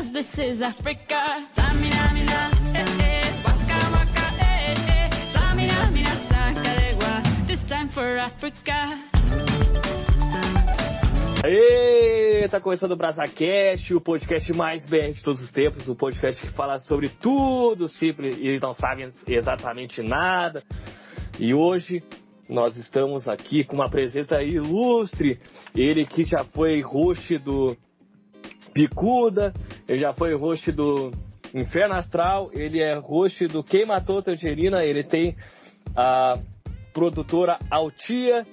Cause this is Africa. Samina, mina, eh, eh. Waka, waka, eh, eh. Samina, mina, sakalegua. This time for Africa. Aê, tá começando o BrasaCast, o podcast mais bem de todos os tempos, o podcast que fala sobre tudo simples e não sabem exatamente nada. E hoje nós estamos aqui com uma presença ilustre, ele que já foi host do Picuda, ele já foi host do Inferno Astral, ele é host do Quem Matou Tangerina, ele tem a produtora Altia,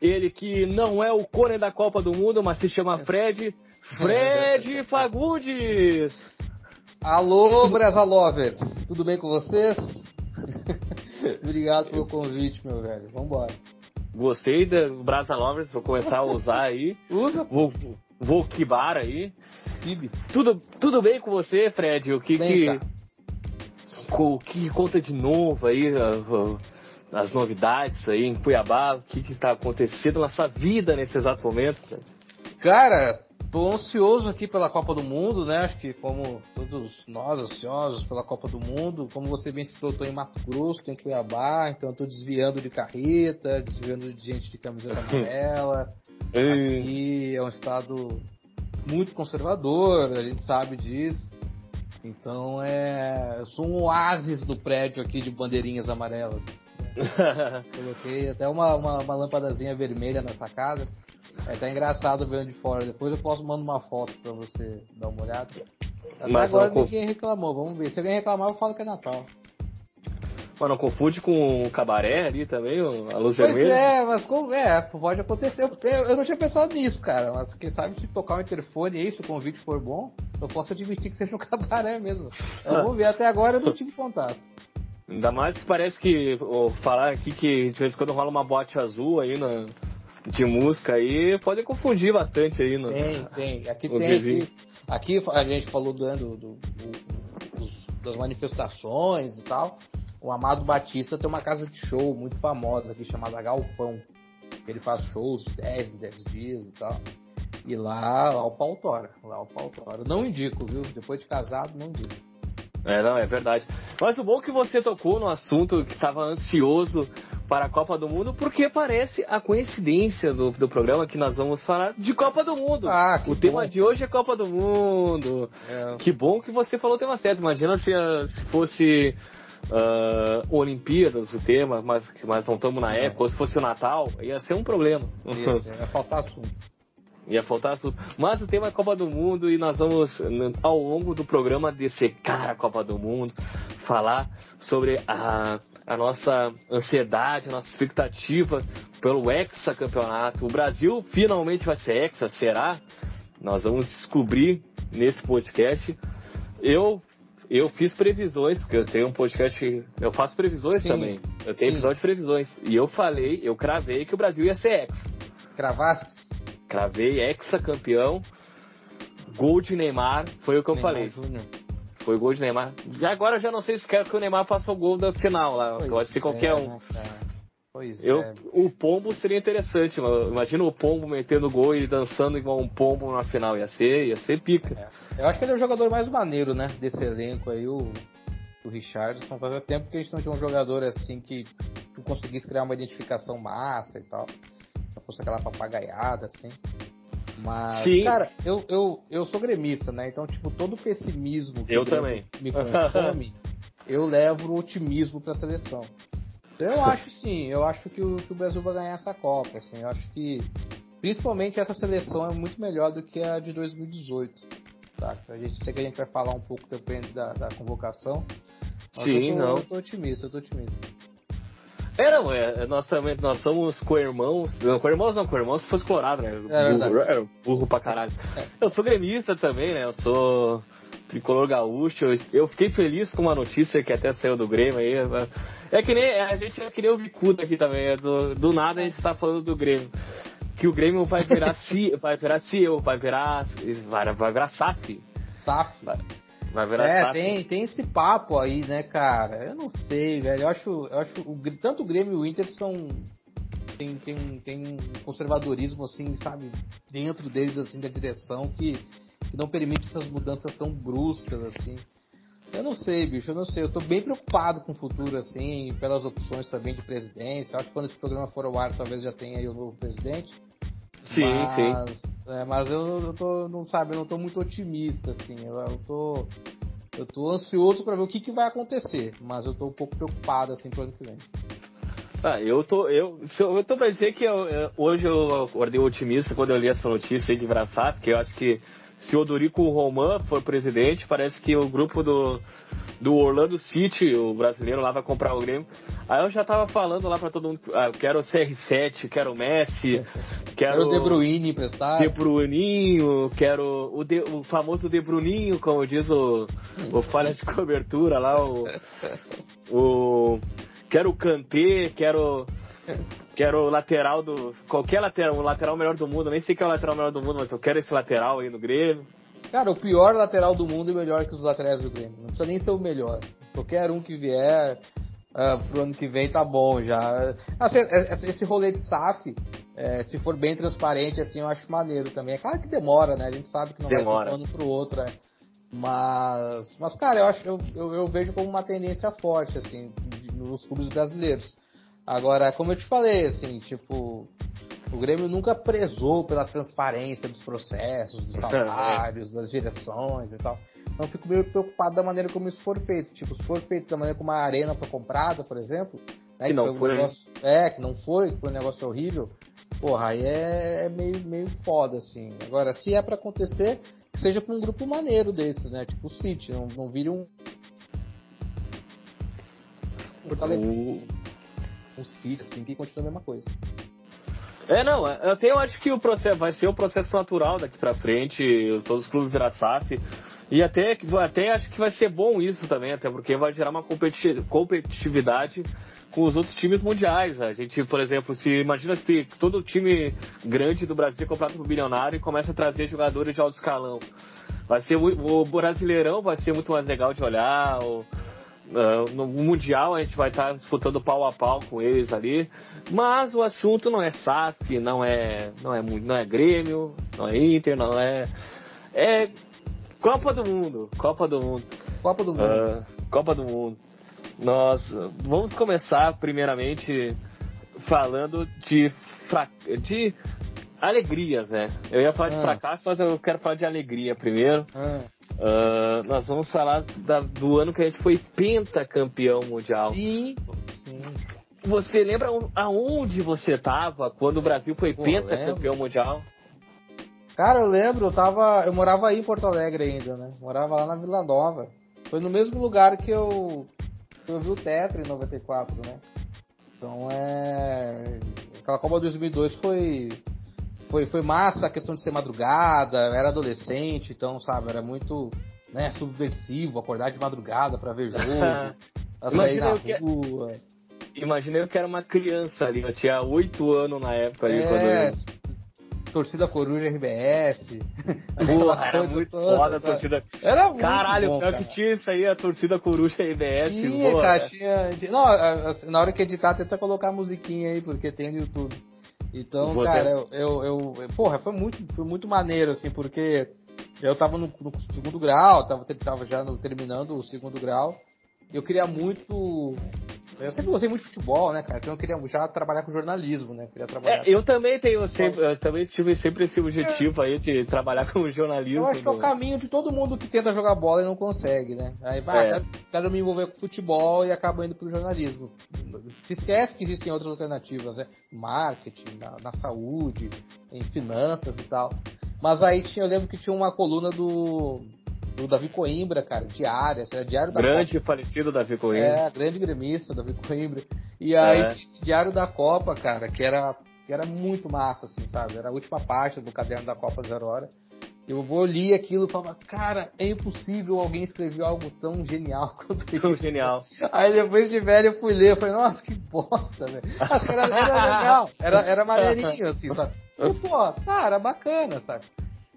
ele que não é o cone da Copa do Mundo, mas se chama Fred, Fred Fagundes! Alô, Brasa Lovers! Tudo bem com vocês? Obrigado pelo convite, meu velho. Vambora. Gostei do Brasa Lovers, vou começar a usar aí. Usa, Vou, vou quibar aí. Tudo, tudo bem com você, Fred? O que Bem, que, o que conta de novo aí, as novidades aí em Cuiabá? O que que está acontecendo na sua vida nesse exato momento? Fred? Cara, tô ansioso aqui pela Copa do Mundo, né? Acho que como todos nós ansiosos pela Copa do Mundo, como você bem citou, eu tô em Mato Grosso, tô em Cuiabá, então eu tô desviando de carreta, desviando de gente de camiseta amarela. Aqui é um estado muito conservador, a gente sabe disso. Então é. Eu sou um oásis do prédio aqui de bandeirinhas amarelas. Coloquei até uma, uma, uma lâmpadazinha vermelha na sacada. É até engraçado vendo de fora. Depois eu posso mandar uma foto pra você dar uma olhada. Até Mas agora ninguém reclamou, vamos ver. Se alguém reclamar, eu falo que é Natal. Mas não confunde com o cabaré ali também, a luz Pois vermelha? é, mas como é, pode acontecer. Eu, eu não tinha pensado nisso, cara. Mas quem sabe se tocar o interfone aí, se o convite for bom, eu posso admitir que seja um cabaré mesmo. Eu vou ver, até agora eu não tive contato. Ainda mais que parece que ó, falar aqui que de vez em quando rola uma bote azul aí na, de música aí, pode confundir bastante aí. No, Tem, tem. Aqui tem. Aqui, aqui a gente falou do, do- do- do- das manifestações e tal. O Amado Batista tem uma casa de show muito famosa aqui chamada Galpão. Ele faz shows de 10 em 10 dias e tal. E lá, lá o pau tora. Lá o pau tora. Não indico, viu? Depois de casado, não indico. É, não, é verdade. Mas o bom é que você tocou no assunto que estava ansioso para a Copa do Mundo, porque parece a coincidência do, do programa que nós vamos falar de Copa do Mundo. Ah, o tema bom. de hoje é Copa do Mundo. É, Que bom que você falou o tema certo. Imagina se, se fosse ah, Olimpíadas o tema, mas, mas não estamos na época, ou se fosse o Natal, ia ser um problema. isso, vai faltar assunto. Ia faltar tudo. Mas o tema é Copa do Mundo e nós vamos, ao longo do programa, dessecar a Copa do Mundo, falar sobre a, a nossa ansiedade, a nossa expectativa pelo hexacampeonato. O Brasil finalmente vai ser hexa, será? Nós vamos descobrir nesse podcast. Eu eu fiz previsões, porque eu tenho um podcast, eu faço previsões Sim, também. Eu tenho sim. episódio de previsões. E eu falei, eu cravei que o Brasil ia ser hexa. Cravaste? Cravei ex-campeão. Gol de Neymar, foi o que eu Neymar falei. Júnior. Foi gol de Neymar. E agora eu já não sei se quero que o Neymar faça o gol da final lá. Pois Pode ser qualquer é, um. né, cara? Pois Eu, é. o pombo seria interessante, mano. Imagina o pombo metendo gol e dançando igual um pombo na final. Ia ser, ia ser pica. Eu acho que ele é o jogador mais maneiro, né? Desse elenco aí, o, o Richardson. Fazia tempo que a gente não tinha um jogador assim que tu conseguisse criar uma identificação massa e tal. Não fosse aquela papagaiada, assim. Mas, Sim. cara, eu, eu, eu sou gremista, né? Então, tipo, todo o pessimismo que Eu também. me consome, eu levo o otimismo pra seleção. Então, eu acho sim, eu acho que o, que o Brasil vai ganhar essa Copa, assim. Eu acho que, principalmente, essa seleção é muito melhor do que a de 2018 tá? A gente sei que a gente vai falar um pouco depende da, da convocação. Sim, eu tô, não. Eu tô otimista, eu tô otimista. É, não, é, nós também, nós somos co-irmãos, não, co-irmãos não, co-irmãos se fosse colorado, né? verdade. burro, é, burro pra caralho. É. Eu sou gremista também, né? Eu sou tricolor gaúcho, eu, eu fiquei feliz com uma notícia que até saiu do Grêmio aí. É que nem, a gente é que nem o Bicuda aqui também, é do, do nada a gente tá falando do Grêmio. Que o Grêmio vai virar ci, vai virar CEO, vai virar, vai, vai virar SAF. SAF. Vai, vai virar É, SAF. tem, tem esse papo aí, né, cara? Eu não sei, velho. Eu acho, eu acho o, tanto o Grêmio e o Inter são. Tem, tem, tem um conservadorismo, assim, sabe, dentro deles, assim, da direção, que, que não permite essas mudanças tão bruscas assim. Eu não sei, bicho, eu não sei. Eu tô bem preocupado com o futuro, assim, pelas opções também de presidência. Acho que quando esse programa for ao ar, talvez já tenha aí o novo presidente. Sim, mas, sim. É, mas eu, eu tô, não sabe, eu não tô muito otimista, assim. Eu, eu tô. Eu tô ansioso para ver o que, que vai acontecer, mas eu tô um pouco preocupado, assim, pro ano que vem. Ah, eu tô, eu, eu tô pra dizer que eu, eu, hoje eu acordei otimista quando eu li essa notícia aí de Braçar, porque eu acho que se o Dorico Roman for presidente, parece que o grupo do, do Orlando City, o brasileiro lá, vai comprar o Grêmio. Aí eu já tava falando lá pra todo mundo, ah, quero o CR7, quero o Messi, quero... Quero o De Bruyne emprestado. De Bruninho, quero o, de, o famoso De Bruninho, como diz o, o falha de cobertura lá, o... o quero o Kanté, quero... Quero o lateral do. Qualquer lateral, o lateral melhor do mundo. Nem sei que é o lateral melhor do mundo, mas eu quero esse lateral aí no Grêmio. Cara, o pior lateral do mundo é melhor que os laterais do Grêmio. Não precisa nem ser o melhor. Qualquer um que vier uh, pro ano que vem tá bom já. Assim, esse rolê de SAF, é, se for bem transparente, assim, eu acho maneiro também. É claro que demora, né? A gente sabe que não demora. vai ser um ano pro outro, é. Mas, mas cara, eu acho eu, eu, eu vejo como uma tendência forte, assim, de, nos clubes brasileiros. Agora, como eu te falei, assim, tipo, o Grêmio nunca prezou pela transparência dos processos, dos salários, das direções e tal. Então fico meio preocupado da maneira como isso for feito. Tipo, se for feito da maneira como a arena foi comprada, por exemplo. Né, que, não um foi. Negócio, é, que não foi, que foi um negócio horrível. Porra, aí é, é meio, meio foda, assim. Agora, se é para acontecer, que seja pra um grupo maneiro desses, né? Tipo o City, não, não vire um. O... Um City, assim, que continua a mesma coisa. É, não, eu até eu acho que o processo vai ser o processo natural daqui pra frente, todos os clubes virar SAF. E até, até acho que vai ser bom isso também, até porque vai gerar uma competitividade com os outros times mundiais. A gente, por exemplo, se imagina se todo time grande do Brasil é comprado por bilionário e começa a trazer jogadores de alto escalão. Vai ser o Brasileirão vai ser muito mais legal de olhar. O, Uh, no Mundial a gente vai estar disputando pau a pau com eles ali. Mas o assunto não é SAF, não é, não é, não é Grêmio, não é Inter, não é. É Copa do Mundo. Copa do Mundo. Copa do Mundo. Uh, Copa do Mundo. Nós vamos começar primeiramente falando de, fra... de alegrias, né? Eu ia falar de Ah. fracasso, mas eu quero falar de alegria primeiro. Ah, Ah, nós vamos falar da- do ano que a gente foi pentacampeão mundial. sim, sim. Você lembra aonde você estava quando o Brasil foi Pô, pentacampeão mundial? Cara, eu lembro, eu tava. Eu morava aí em Porto Alegre ainda, né? Morava lá na Vila Nova. Foi no mesmo lugar que eu, eu vi o Tetra em 94, né? Então é. Aquela Copa 2002 foi. Foi, foi massa a questão de ser madrugada, eu era adolescente, então, sabe, era muito né, subversivo acordar de madrugada pra ver jogo, sair na eu que- Imaginei eu que era uma criança ali, eu tinha 8 anos na época ali, É, quando torcida Coruja RBS. Porra, era muito toda, foda a torcida. Era muito Caralho, bom, pior cara. que tinha isso aí, a torcida coruja IBS. Tinha, boa, cara, tinha, tinha- Não, a- a- na hora que editar, tenta colocar a musiquinha aí, porque tem no YouTube. Então, Vou cara, eu, eu, eu- Porra, foi muito, foi muito maneiro, assim, porque eu tava no, no segundo grau, tava, tava já no- terminando o segundo grau. Eu queria muito. Eu sempre gostei muito de futebol, né, cara? Então eu queria já trabalhar com jornalismo, né? Eu queria trabalhar. É, eu também tenho sempre, eu também tive sempre esse objetivo aí de trabalhar com jornalismo. Eu acho que é o né? caminho de todo mundo que tenta jogar bola e não consegue, né? Aí vai, É. quero, quero me envolver com futebol e acaba indo pro jornalismo. Se esquece que existem outras alternativas, né? Marketing, na, na saúde, em finanças e tal. Mas aí tinha, eu lembro que tinha uma coluna do, do Davi Coimbra, cara, diária, era diário da Grande e falecido Davi Copa. Corrêa. É, grande gremista, Davi Coimbra. E aí É. diário da Copa, cara, que era, que era muito massa, assim, sabe? Era a última parte do caderno da Copa Zero Hora. Eu vou li aquilo e falava, cara, é impossível alguém escrever algo tão genial quanto Tão isso. genial. Aí depois de velho eu fui ler, eu falei, nossa, que bosta, velho. Era, era legal, era, era maneirinho, assim, sabe? E, pô, era bacana, sabe?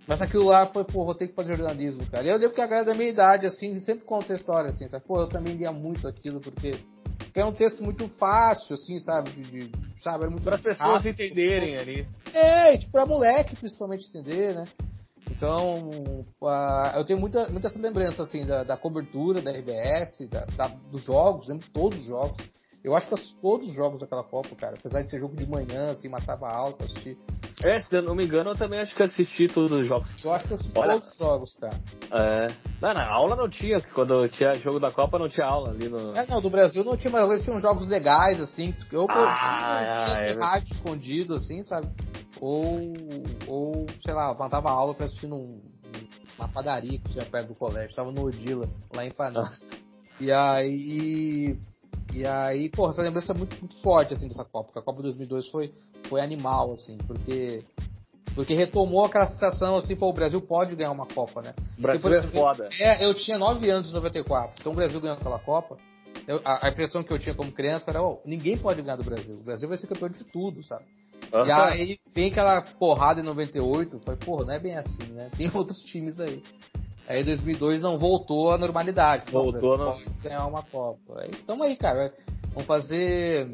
Mas aquilo lá foi, pô, vou ter que fazer jornalismo, cara. E eu lembro que a galera da minha idade, assim, sempre conta a história, assim, sabe? Pô, eu também lia muito aquilo, porque, porque é um texto muito fácil, assim, sabe? De, de- sabe? Era muito Para as pessoas rápido. entenderem ali. É, tipo, pra moleque principalmente entender, né? Então, uh, eu tenho muita, muita essa lembrança, assim, da, da cobertura da RBS, da, da, dos jogos, lembro todos os jogos. Eu acho que todos os jogos daquela Copa, cara, apesar de ser jogo de manhã, assim, matava alto, assistir. É, se eu não me engano, eu também acho que assisti todos os jogos. Eu acho que assisti Olha, todos os jogos, cara. É. Não, na aula não tinha, quando tinha jogo da Copa não tinha aula ali no. É, não, do Brasil não tinha, mas às vezes tinham jogos legais, assim, que eu, ah, eu, é, é, rádio escondido, assim, sabe? Ou, ou, sei lá, matava aula pra assistir num, numa padaria que tinha perto do colégio, tava no Odila, lá em Panamá. e aí. E aí, porra, essa lembrança é muito, muito forte, assim, dessa Copa, porque a Copa 2002 foi, foi animal, assim, porque porque retomou aquela sensação assim, pô, o Brasil pode ganhar uma Copa, né? O Brasil é foda. É, eu tinha 9 anos em 94, então o Brasil ganhou aquela Copa. Eu, a, a, impressão que eu tinha como criança era, oh, ninguém pode ganhar do Brasil. O Brasil vai ser campeão de tudo, sabe? Uhum. E aí vem aquela porrada em 98, foi, porra, não é bem assim, né? Tem outros times aí. Aí 2002 não voltou à normalidade. Voltou, não. ganhar uma Copa. Aí, tamo aí, cara. Vamos fazer.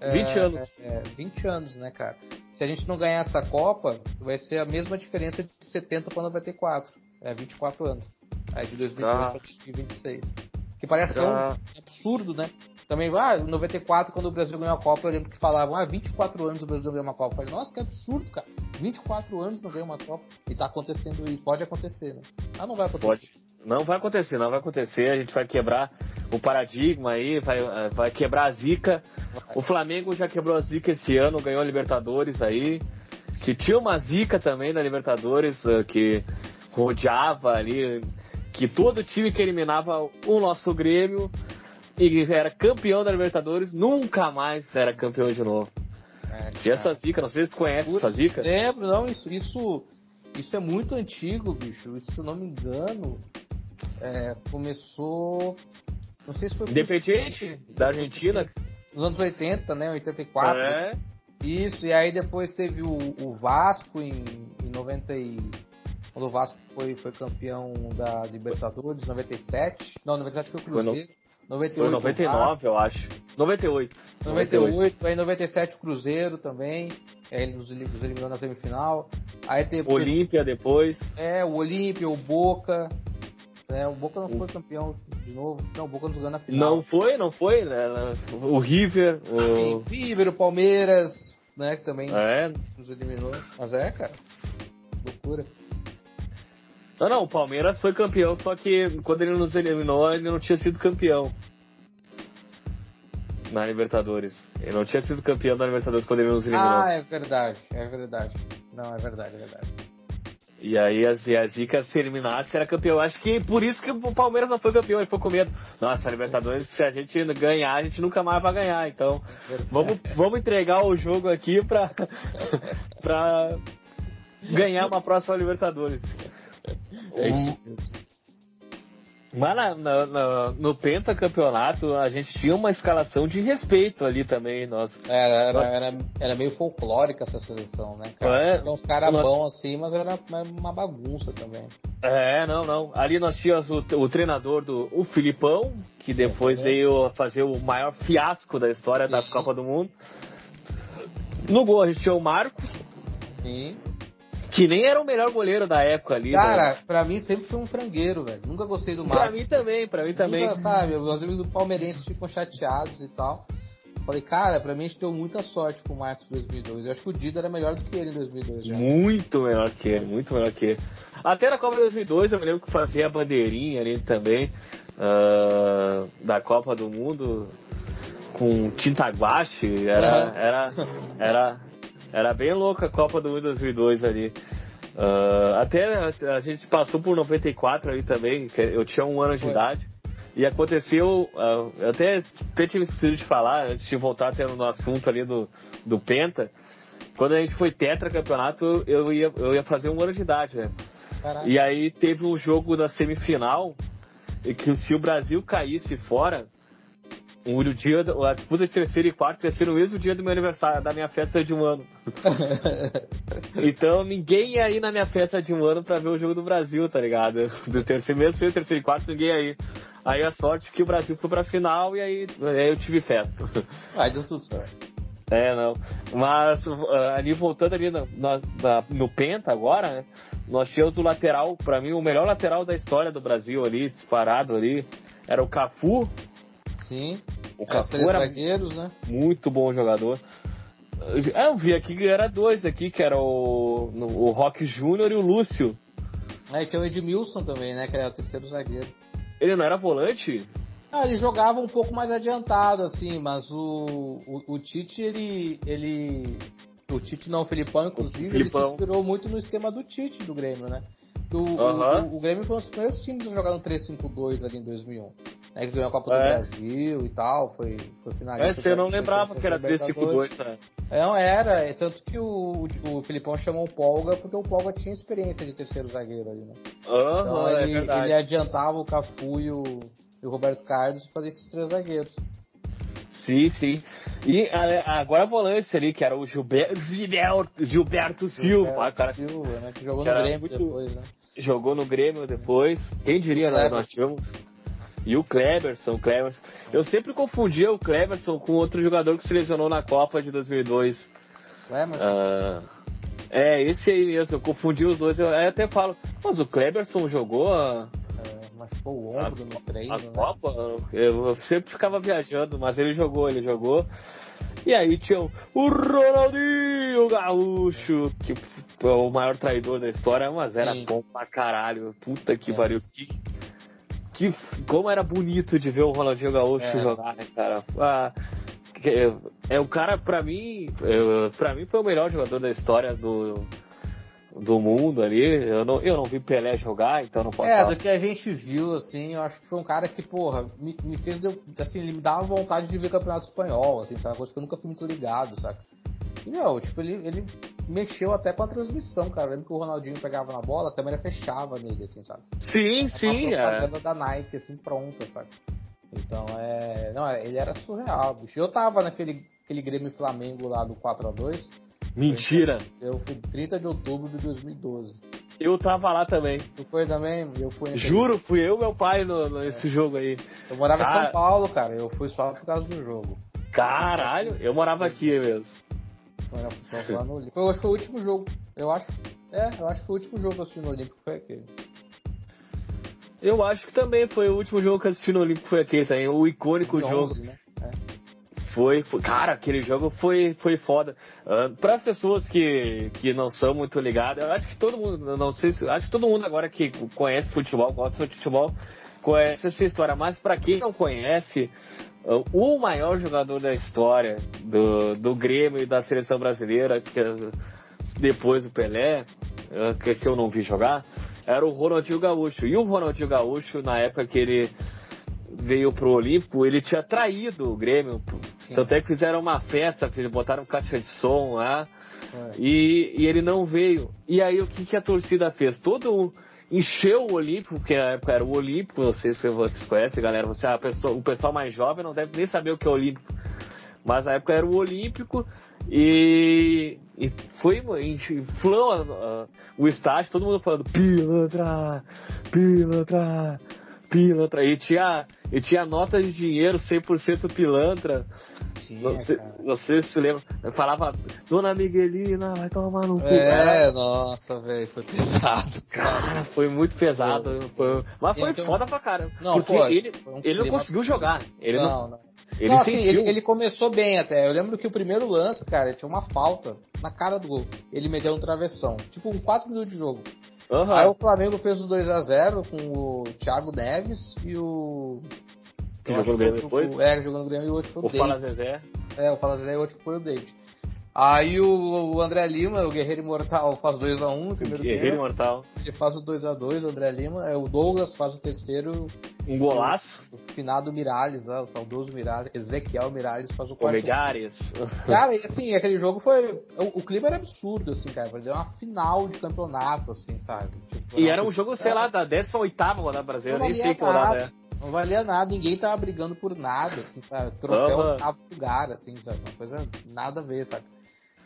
20 é, anos. É, 20 anos, né, cara? Se a gente não ganhar essa Copa, vai ser a mesma diferença de 70 para 94. É 24 anos. Aí de 2002 ah. para 2026. Que parece ah. absurdo, né? Também, ah, em 94, quando o Brasil ganhou a Copa, eu lembro que falavam, ah, 24 anos o Brasil ganhou uma Copa. Eu falei, nossa, que absurdo, cara. 24 anos não ganhou uma Copa. E tá acontecendo isso. Pode acontecer, né? Ah, não vai acontecer. Pode. Não vai acontecer, não vai acontecer. A gente vai quebrar o paradigma aí, vai, vai quebrar a zica. Vai. O Flamengo já quebrou a zica esse ano, ganhou a Libertadores aí. Que tinha uma zica também na Libertadores, eh, que rodeava ali, que todo time que eliminava o nosso Grêmio e era campeão da Libertadores, nunca mais era campeão de novo. É, e essa zica, não sei se você conhece essa zica. Lembro, não, isso, isso, isso é muito antigo, bicho. Isso, se eu não me engano, é, começou. Não sei se foi. Independiente da Argentina. Nos anos 80, né? 84. É. Isso, e aí depois teve o, o Vasco em, em 90 e... Quando o Vasco foi, foi campeão da Libertadores, 97. Não, 97 foi o Cruzeiro. Foi 98. Foi 99, eu acho. 98. 98. 98. Aí 97 Cruzeiro também. Ele nos, nos eliminou na semifinal. Aí teve. Olímpia depois. É, o Olímpia, o Boca. É, o Boca não foi campeão de novo. Não, o Boca nos ganhou na final. Não foi, não foi, né? O River. O, o River, o Palmeiras, né? Que também é. nos eliminou. Mas é, cara. Loucura. Não, não, o Palmeiras foi campeão, só que quando ele nos eliminou, ele não tinha sido campeão. Na Libertadores. Ele não tinha sido campeão da Libertadores quando ele nos eliminou. Ah, é verdade, é verdade. Não, é verdade, é verdade. E aí a, a Zica se eliminasse era campeão. Acho que por isso que o Palmeiras não foi campeão, ele ficou com medo. Nossa, a Libertadores, se a gente ganhar, a gente nunca mais vai ganhar. Então, vamos, vamos entregar o jogo aqui pra, pra ganhar uma próxima Libertadores. É isso Mas na, na, na, no pentacampeonato a gente tinha uma escalação de respeito ali também, nossa. Era, era, era, era, meio folclórica essa seleção, né, cara? É, uns caras bons assim, mas era uma bagunça também. É, não, não. Ali nós tínhamos o, o treinador do o Filipão, que depois é, veio a fazer o maior fiasco da história da Copa do Mundo. No gol a gente tinha o Marcos. Sim. Que nem era o melhor goleiro da época ali. Cara, né? pra mim sempre foi um frangueiro, velho. Nunca gostei do Marcos. Pra mim também, pra mim também. Nunca, sabe, os amigos do Palmeirense ficam chateados e tal. Falei, cara, pra mim a gente deu muita sorte com o Marcos em 2002. Eu acho que o Dida era melhor do que ele em 2002 já. Muito melhor que ele, muito melhor que ele. Até na Copa de 2002 eu me lembro que fazia a bandeirinha ali também, uh, da Copa do Mundo, com tinta guache. Era, uhum. era, era, era bem louca a Copa do Mundo 2002 ali. Uh, até a, gente passou por 94 ali também, que eu tinha um ano de Foi. idade. E aconteceu, uh, eu até, até tive esquecido de falar, antes de voltar até no assunto ali do, do Penta, quando a gente foi tetracampeonato, eu ia, eu ia fazer um ano de idade, né? Caraca. E aí teve um jogo da semifinal, que se o Brasil caísse fora, o dia, a disputa de terceiro e quarto ia ser no mesmo dia do meu aniversário, da minha festa de um ano. então ninguém ia ir na minha festa de um ano pra ver o jogo do Brasil, tá ligado? Do terceiro, mesmo terceiro e quarto, ninguém ia ir. Aí a sorte que o Brasil foi pra final e aí, aí eu tive festa. Aí deu tudo certo. É, não. Mas uh, ali voltando ali no, no, no Penta agora, né? nós tínhamos o lateral, pra mim, o melhor lateral da história do Brasil ali, disparado ali, era o Cafu. Sim. O três zagueiros, né? muito bom jogador. Ah, Eu vi aqui que era dois aqui, que era o, o Rock Júnior e o Lúcio. É, tinha o Edmilson também, né? Que era o terceiro zagueiro. Ele não era volante? Ah, ele jogava um pouco mais adiantado, assim, mas o, o, o Tite, ele, ele. O Tite não, o Filipão, inclusive, ele Filipão. se inspirou muito no esquema do Tite do Grêmio, né? O, o- o, o Grêmio foi um dos primeiros times a jogar no 3-5-2 ali em 2001. Né, que ganhou a Copa do É. Brasil e tal, foi, foi finalista. Essa eu não lembrava que era Libertadores. 352, né? É, Não, era, é tanto que o, o, Filipão chamou o Polga porque o Polga tinha experiência de terceiro zagueiro ali, né? Aham, Então é ele, verdade. ele adiantava o Cafu e o, e o Roberto Carlos fazia esses três zagueiros. Sim, sim. E agora a volante ali, que era o Gilberto, Gilberto, Gilberto Silva, Gilberto cara, Silva, né, que jogou que no Grêmio muito- depois, né? jogou no Grêmio depois. Quem diria, né? Kleber. Nós tivemos. E o Kleberson, o Kleberson. Eu sempre confundia o Kleberson com outro jogador que se lesionou na Copa de 2002. Ué, mas Ah, é, esse aí mesmo, eu confundi os dois. Eu até falo, mas o Kleberson jogou a, é, machucou o ombro no treino, a né? Copa? Eu, eu sempre ficava viajando, mas ele jogou, ele jogou. E aí tinha o, o Ronaldinho Gaúcho, que é o maior traidor da história, mas era Sim. bom pra caralho. Puta que É. pariu. Que, que, como era bonito de ver o Ronaldinho Gaúcho É. jogar, né, cara? Ah, é, é o cara, pra mim, é, pra mim foi o melhor jogador da história do, do mundo ali. Eu não, eu não vi Pelé jogar, então não posso É, falar. do que a gente viu, assim, eu acho que foi um cara que, porra, me, me fez, assim, ele me dava vontade de ver campeonato espanhol, assim, sabe? Coisa que eu nunca fui muito ligado, saca? Meu, tipo, ele, ele mexeu até com a transmissão, cara. Eu lembro que o Ronaldinho pegava na bola, a câmera fechava nele, assim, sabe? Sim, sim, uma é. propaganda da Nike, assim, pronta, sabe? Então, é... Não, ele era surreal, bicho. Eu tava naquele aquele Grêmio Flamengo lá do 4x2, Mentira. eu fui 30 de outubro de 2012. Eu tava lá também. Tu foi também? Eu fui Juro, fui eu e meu pai no, nesse jogo aí. Eu morava em Cara. São Paulo, cara. Eu fui só por causa do jogo. Caralho, eu morava aqui mesmo. Só lá no Olímpico. Eu acho que foi o último jogo. Eu acho. É, eu acho que foi o último jogo que eu assisti no Olímpico foi aquele. Eu acho que também foi o último jogo que eu assisti no Olímpico, foi aquele também, o icônico 2011, jogo. né? É. Foi, foi, cara, aquele jogo foi, foi foda. Para as pessoas que, que não são muito ligadas, eu acho que todo mundo, não sei se, acho que todo mundo agora que conhece futebol, gosta de futebol, conhece essa história. Mas para quem não conhece, ah, o maior jogador da história do, do Grêmio e da seleção brasileira, que depois do Pelé, ah, que, que eu não vi jogar, era o Ronaldinho Gaúcho. E o Ronaldinho Gaúcho, na época que ele veio pro Olímpico, ele tinha traído o Grêmio. Sim. Tanto é que fizeram uma festa, botaram caixa de som lá, É. e, e ele não veio. E aí o que, que a torcida fez? Todo encheu o Olímpico, que na época era o Olímpico, não sei se vocês conhecem, galera. Você, a pessoa, o pessoal mais jovem não deve nem saber o que é Olímpico. Mas na época era o Olímpico e, e foi inflou a- o estádio, todo mundo falando pilantra, pilantra, pilantra. E tinha, e tinha notas de dinheiro 100% pilantra. Tinha, Não sei, cara. não sei se você lembra. Eu falava, Dona Miguelina, vai tomar no cu. É, nossa, velho, foi pesado, cara. Cara, foi muito pesado. foi- mas foi Então- foda pra caramba. Não, porque pô, ele, foi um ele não conseguiu jogar. Ele não, não, ele não, assim, ele, ele começou bem até. Eu lembro que o primeiro lance, cara, ele tinha uma falta na cara do gol. Ele meteu um travessão. Tipo, um 4 minutos de jogo. Aham. Aí o Flamengo fez os 2x0 com o Thiago Neves e o. Que jogou no Grêmio depois? foi- É, jogando no Grêmio e o outro foi o, O Fala. Zezé. É, o Fala Zé e o outro foi o David. Aí o, o André Lima, o Guerreiro Imortal, faz 2x1 no primeiro Guerreiro tempo. Imortal. Ele faz o 2x2, o André Lima. É, o Douglas faz o terceiro. Um golaço. O finado Miralles, lá, o saudoso Miralles. Ezequiel Miralles faz o O quarto. Megares. Cara, e assim, aquele jogo foi. O, o clima era absurdo, assim, cara. Parecia uma final de campeonato, assim, sabe? Tipo, E era um jogo, sei lá, da 18 rodada brasileira. Nem sei que rodada é. Não valia nada, ninguém tava brigando por nada, assim, sabe? Troféu oitavo lugar, assim, sabe? Uma coisa nada a ver, sabe?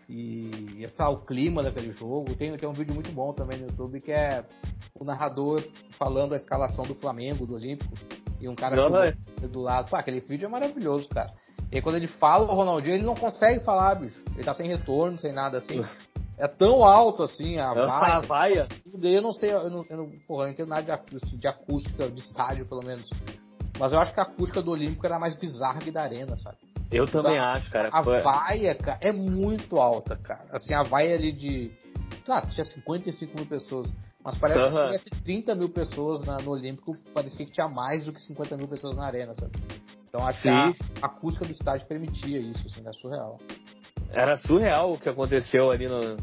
E essa, o clima daquele jogo. Tem, tem um vídeo muito bom também no YouTube que é o narrador falando a escalação do Flamengo, do Olímpico, e um cara filmando do lado. Pá, aquele vídeo é maravilhoso, cara. E aí quando ele fala o Ronaldinho, ele não consegue falar, bicho. Ele tá sem retorno, sem nada assim. é tão alto assim, a vaia. vaia. Daí eu não sei, eu não, eu não, porra, eu não entendo nada de acústica, de acústica, de estádio pelo menos. Mas eu acho que a acústica do Olímpico era mais bizarra que da Arena, sabe? Eu também Tá. acho, cara. A Foi- vaia, cara, é muito alta, cara. Assim, a vaia ali de. Tá, tinha 55 mil pessoas. Mas parece que se tivesse 30 mil pessoas na- no Olímpico, parecia que tinha mais do que 50 mil pessoas na arena, sabe? Então acho que a Sim. a acústica do estádio permitia isso, assim, é surreal. Era surreal o que aconteceu ali no,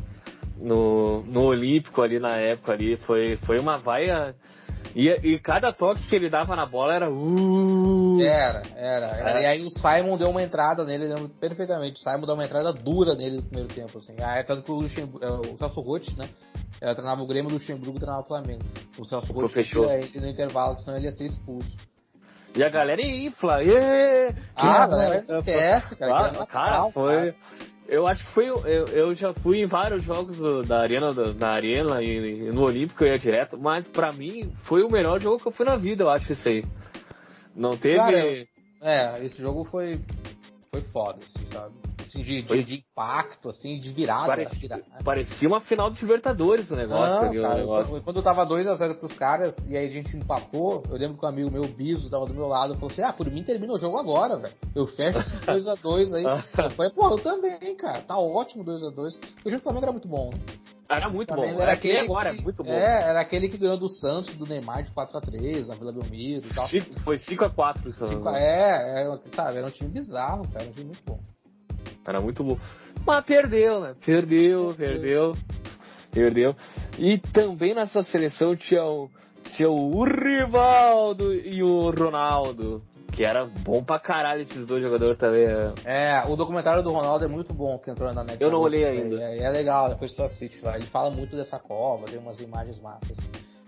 no, no Olímpico ali na época ali. Foi, foi uma vaia. E, e cada toque que ele dava na bola era. Uh, Era, era, era. É. E aí o Simon deu uma entrada nele, lembro perfeitamente. O Simon deu uma entrada dura nele no primeiro tempo, assim. Ah, tanto que o, Luxemburgo, é, o Celso Roth, né? Ela treinava o Grêmio, o Luxemburgo treinava o Flamengo. O Celso Roth fechou. ele no intervalo, senão ele ia ser expulso. E a galera infla. ê, Ah, que- galera, esquece, cara. Cara, era cara, foi. Eu acho que foi. Eu, eu já fui em vários jogos do- da Arena, da, da Arena e, e no Olímpico eu ia direto, mas pra mim foi o melhor jogo que eu fui na vida, eu acho isso aí. Não teve. Cara, eu- É, esse jogo foi, foi foda, assim, sabe? Assim, de, de, de impacto, assim, de virada. parecia, virada. parecia uma final de Libertadores o negócio. Não, ali, o cara, negócio. quando, quando tava 2x0 pros caras e aí a gente empatou, eu lembro que um amigo meu, Biso, tava do meu lado, falou assim: Ah, por mim termina o jogo agora, velho. Eu fecho esses 2x2 aí. eu falei, pô, eu também, cara, tá ótimo 2x2. O jogo do Flamengo era muito bom, né? Era muito bom. Flamengo Era aquele agora, que, é muito bom. É, era aquele que ganhou do Santos, do Neymar de 4x3, na Vila Belmiro e tal. Foi 5x4 isso. Cinco- é, é, sabe, era um time bizarro, cara, era um time muito bom. Era muito bom. Mas perdeu, né? Perdeu, perdeu. Perdeu. E também nessa seleção tinha o, tinha o Rivaldo e o Ronaldo. Que era bom pra caralho esses dois jogadores também. né? É, o documentário do Ronaldo é muito bom que entrou na net. Eu não olhei ainda. É, é legal, depois tu assiste lá. Ele fala muito dessa cova, tem umas imagens massas.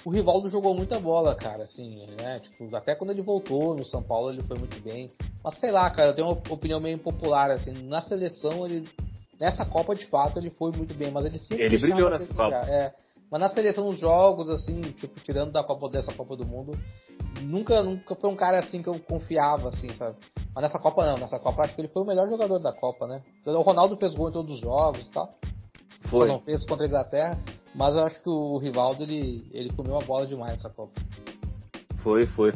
O Rivaldo jogou muita bola, cara, assim, né? Tipo, até quando ele voltou no São Paulo ele foi muito bem. Mas sei lá, cara, eu tenho uma opinião meio impopular, assim, na seleção ele. Nessa Copa de fato ele foi muito bem, mas ele sempre. Ele brilhou nessa a desejar. É. Mas na seleção nos jogos, assim, tipo, tirando da Copa dessa Copa do Mundo, nunca, nunca foi um cara assim que eu confiava, assim, sabe? Mas nessa Copa não, nessa Copa acho que ele foi o melhor jogador da Copa, né? O Ronaldo fez gol em todos os jogos e tal. Só Foi. não fez contra a Inglaterra, mas eu acho que o Rivaldo ele, ele comeu a bola demais nessa Copa. Foi, foi.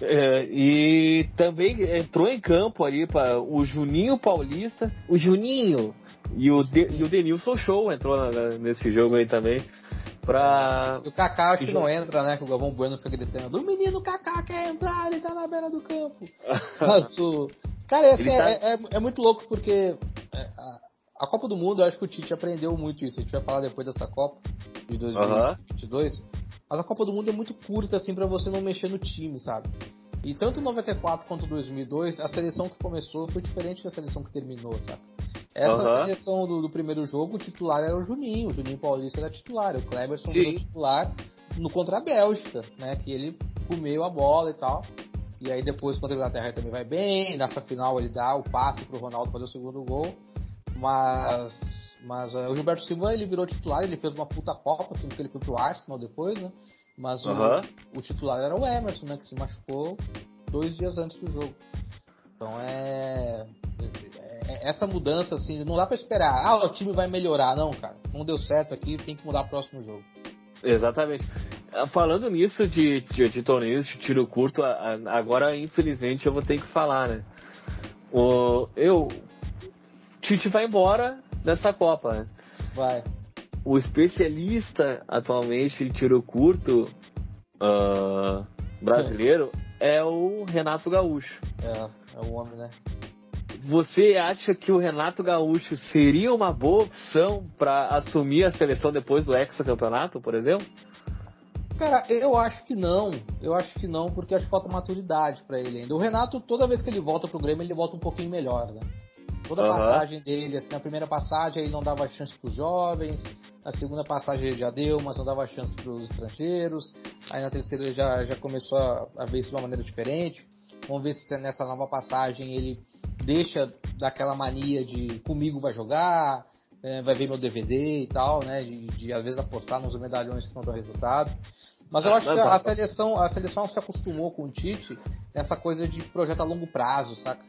É, e também entrou em campo ali para o Juninho Paulista, o Juninho e o, De, e o Denilson Show entrou na- na- nesse jogo aí também. Pra. E o Kaká acho Que não entra, né? Que o Galvão Bueno fica gritando: o menino Kaká quer entrar, ele tá na beira do campo. Mas o. Cara, assim, tá- é, é, é muito louco porque é, a, Copa do Mundo, eu acho que o Tite aprendeu muito isso. A gente vai falar depois dessa Copa de 2022. Mas a Copa do Mundo é muito curta, assim, pra você não mexer no time, sabe? E tanto 94 quanto 2002, a seleção que começou foi diferente da seleção que terminou, sabe? Essa Aham. seleção do, do primeiro jogo, o titular era o Juninho. O Juninho Paulista era titular. O Kleberson Sim. virou titular no contra a Bélgica, né? Que ele comeu a bola e tal. E aí depois contra a Inglaterra também vai bem. Nessa final ele dá o passe pro Ronaldo fazer o segundo gol. Mas, mas eh, o Gilberto Silva ele virou titular, ele fez uma puta Copa, tanto que ele foi pro Arsenal depois, né? Mas o- o, titular era o Emerson, né? Que se machucou dois dias antes do jogo. Então é, é- Essa mudança, assim, não dá pra esperar. Ah, o time vai melhorar. Não, cara. Não deu certo aqui, tem que mudar o próximo jogo. Exatamente. Ah, Falando nisso de, de, de torneios de tiro curto, agora infelizmente eu vou ter que falar, né? O, eu. Tite vai embora dessa Copa, né? Vai. O especialista atualmente em tiro curto ah, brasileiro é o Renato Gaúcho. É, é o homem, né? Você acha que o Renato Gaúcho seria uma boa opção para assumir a seleção depois do hexacampeonato, por exemplo? Cara, eu acho que não. Eu acho que não, porque acho que falta maturidade pra ele ainda. O Renato, toda vez que ele volta pro Grêmio, ele volta um pouquinho melhor, né? Toda Aham. passagem dele, assim, a primeira passagem ele não dava chance pros jovens, na segunda passagem ele já deu, mas não dava chance pros estrangeiros, aí na terceira ele já, já começou a, a ver isso de uma maneira diferente. Vamos ver se nessa nova passagem ele deixa daquela mania de comigo vai jogar, é, vai ver meu DVD e tal, né? De, de às vezes apostar nos medalhões que não dão resultado. Mas eu Ah, acho mas que a dá. seleção, a seleção se acostumou com o Tite nessa coisa de projeto a longo prazo, saca?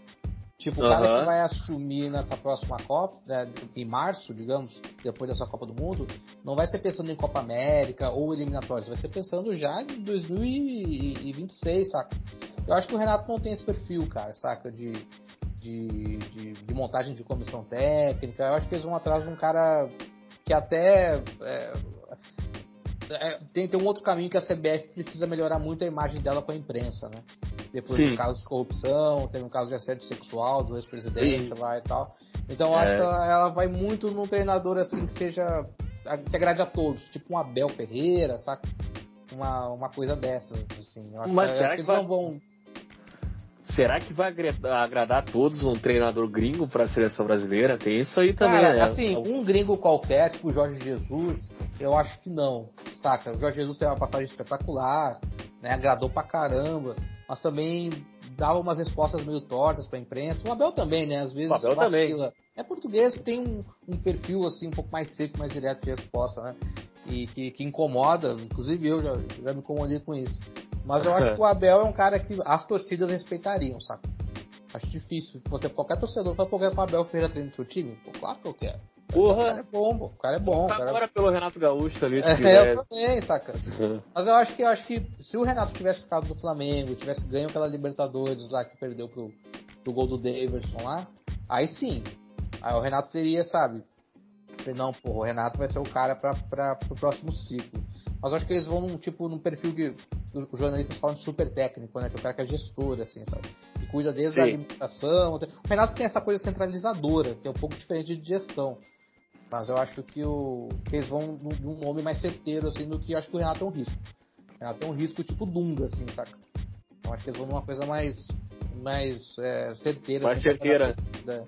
Tipo, o cara que vai assumir nessa próxima Copa, né, em março, digamos, depois dessa Copa do Mundo, não vai ser pensando em Copa América ou eliminatórias, vai ser pensando já em 2026, saca? Eu acho que o Renato não tem esse perfil, cara, saca? De, de, de, de montagem de comissão técnica. Eu acho que eles vão atrás de um cara que até. é, é, tem, tem um outro caminho que a CBF precisa melhorar muito a imagem dela com a imprensa, né? Depois Sim. dos casos de corrupção, teve um caso de assédio sexual do ex-presidente lá e tal. Então eu acho É. que ela, ela vai muito num treinador assim que seja. que agrade a todos, tipo um Abel Ferreira, saca? Uma, uma coisa dessas, assim. Eu acho Mas que, será acho que eles vai- não vão. Será que vai agradar a todos um treinador gringo pra seleção brasileira? Tem isso aí também, Cara, né? assim, um gringo qualquer, tipo Jorge Jesus, eu acho que não, saca? O Jorge Jesus tem uma passagem espetacular, né? Agradou pra caramba, mas também dava umas respostas meio tortas pra imprensa. O Abel também, né? Às vezes O Abel vacila. É português, tem um, um perfil assim um pouco mais seco, mais direto de resposta, né? E que, que incomoda, inclusive eu já, já me incomodei com isso. Mas eu acho que o Abel é um cara que as torcidas respeitariam, saca? Acho difícil. Você, qualquer torcedor fala, pô, quer que o Abel Ferreira treine seu time? Pô, claro que eu quero. O cara Porra, é bom, pô. O cara é bom. O cara... agora pelo Renato Gaúcho ali, se É, quiser. eu também, saca? Mas eu acho que eu acho que se o Renato tivesse ficado do Flamengo, tivesse ganho aquela Libertadores lá que perdeu pro, pro gol do Davidson lá, aí sim. Aí o Renato teria, sabe? Não, pô, o Renato vai ser o cara pra, pra, pro próximo ciclo. Mas eu acho que eles vão num tipo num perfil que os os jornalistas falam de super técnico, né? Que é o cara que é gestor, assim, sabe? Que cuida desde Sim. a alimentação. O Renato tem essa coisa centralizadora, que é um pouco diferente de gestão. Mas eu acho que, o, que eles vão num, num nome mais certeiro, assim, do que acho que o Renato é um risco. O Renato é um risco tipo Dunga, assim, saca? Então acho que eles vão numa coisa mais, mais é, certeira. Mais assim, certeira. né?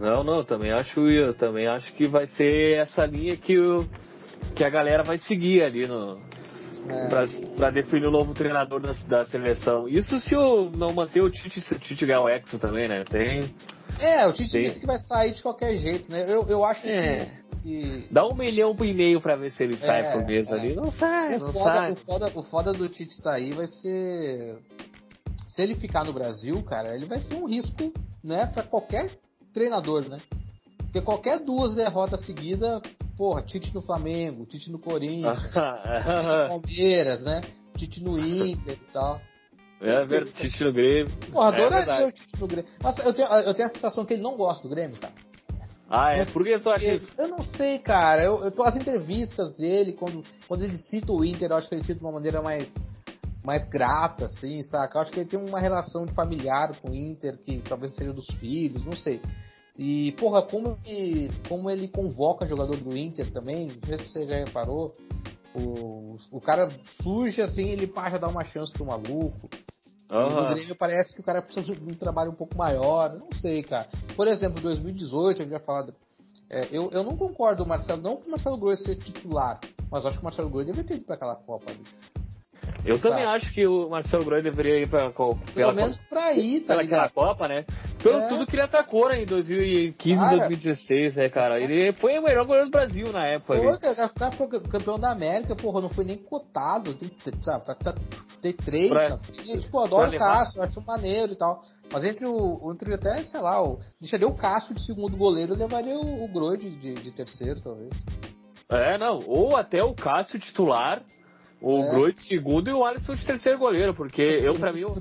Não, não, também acho eu também acho que vai ser essa linha que, o, que a galera vai seguir ali no, É. pra, pra definir o novo treinador da, da seleção. Isso se eu não manter o Tite, se o Tite ganhar o Hexa também, né? Tem. É, o Tite Sim. disse que vai sair de qualquer jeito, né? Eu, eu acho É. que, que Dá um milhão e meio pra ver se ele sai É, por mês é. ali. Não sai, o não foda, sai. o, foda, o foda do Tite sair vai ser. Se ele ficar no Brasil, cara, ele vai ser um risco, né, pra qualquer treinador, né? Porque qualquer duas derrotas seguidas, porra, Tite no Flamengo, Tite no Corinthians, Tite no Palmeiras, né? Tite no Inter e tal. é verdade, Tite no Grêmio. Porra, É adoraria verdade. o Tite no Grêmio. Nossa, eu tenho, eu tenho a sensação que ele não gosta do Grêmio, cara. Ah, é? Por que tu acha isso? Eu não sei, cara. Eu, eu tô as entrevistas dele, quando, quando ele cita o Inter, eu acho que ele cita de uma maneira mais, mais grata, assim, saca? Eu acho que ele tem uma relação de familiar com o Inter, que talvez seja dos filhos, não sei. E, porra, como ele, como ele convoca jogador do Inter também, não sei se você já reparou, o, o cara surge assim, ele pá, já dá uma chance pro maluco. E No. Grêmio parece que o cara precisa de um trabalho um pouco maior. Não sei, cara. Por exemplo, 2018, a gente já falado. é, eu, eu não concordo, Marcelo, não que o Marcelo Groi ser titular, mas acho que o Marcelo Groi deveria ter ido pra aquela Copa. bicho. Eu também Tá. acho que o Marcelo Groi deveria ir pra, qual- Pelo menos pra ir, tá pela? Copa, né? Pelo É. tudo que ele atacou né, em 2015 Cara. 2016, né, cara? Ele foi o melhor goleiro do Brasil na época. Pô, cara, o cara foi campeão da América, porra, não foi nem cotado. Tem, sabe, ter três Pra- na frente. Pô, adoro o. Cássio, acho maneiro e tal. Mas entre o. Entre até, sei lá, o, deixaria o Cássio de segundo goleiro, levaria o, o Groi de, de, de terceiro, talvez. É, não. Ou até o Cássio titular, o É. Groi de segundo e o Alisson de terceiro goleiro, porque eu, pra mim, o,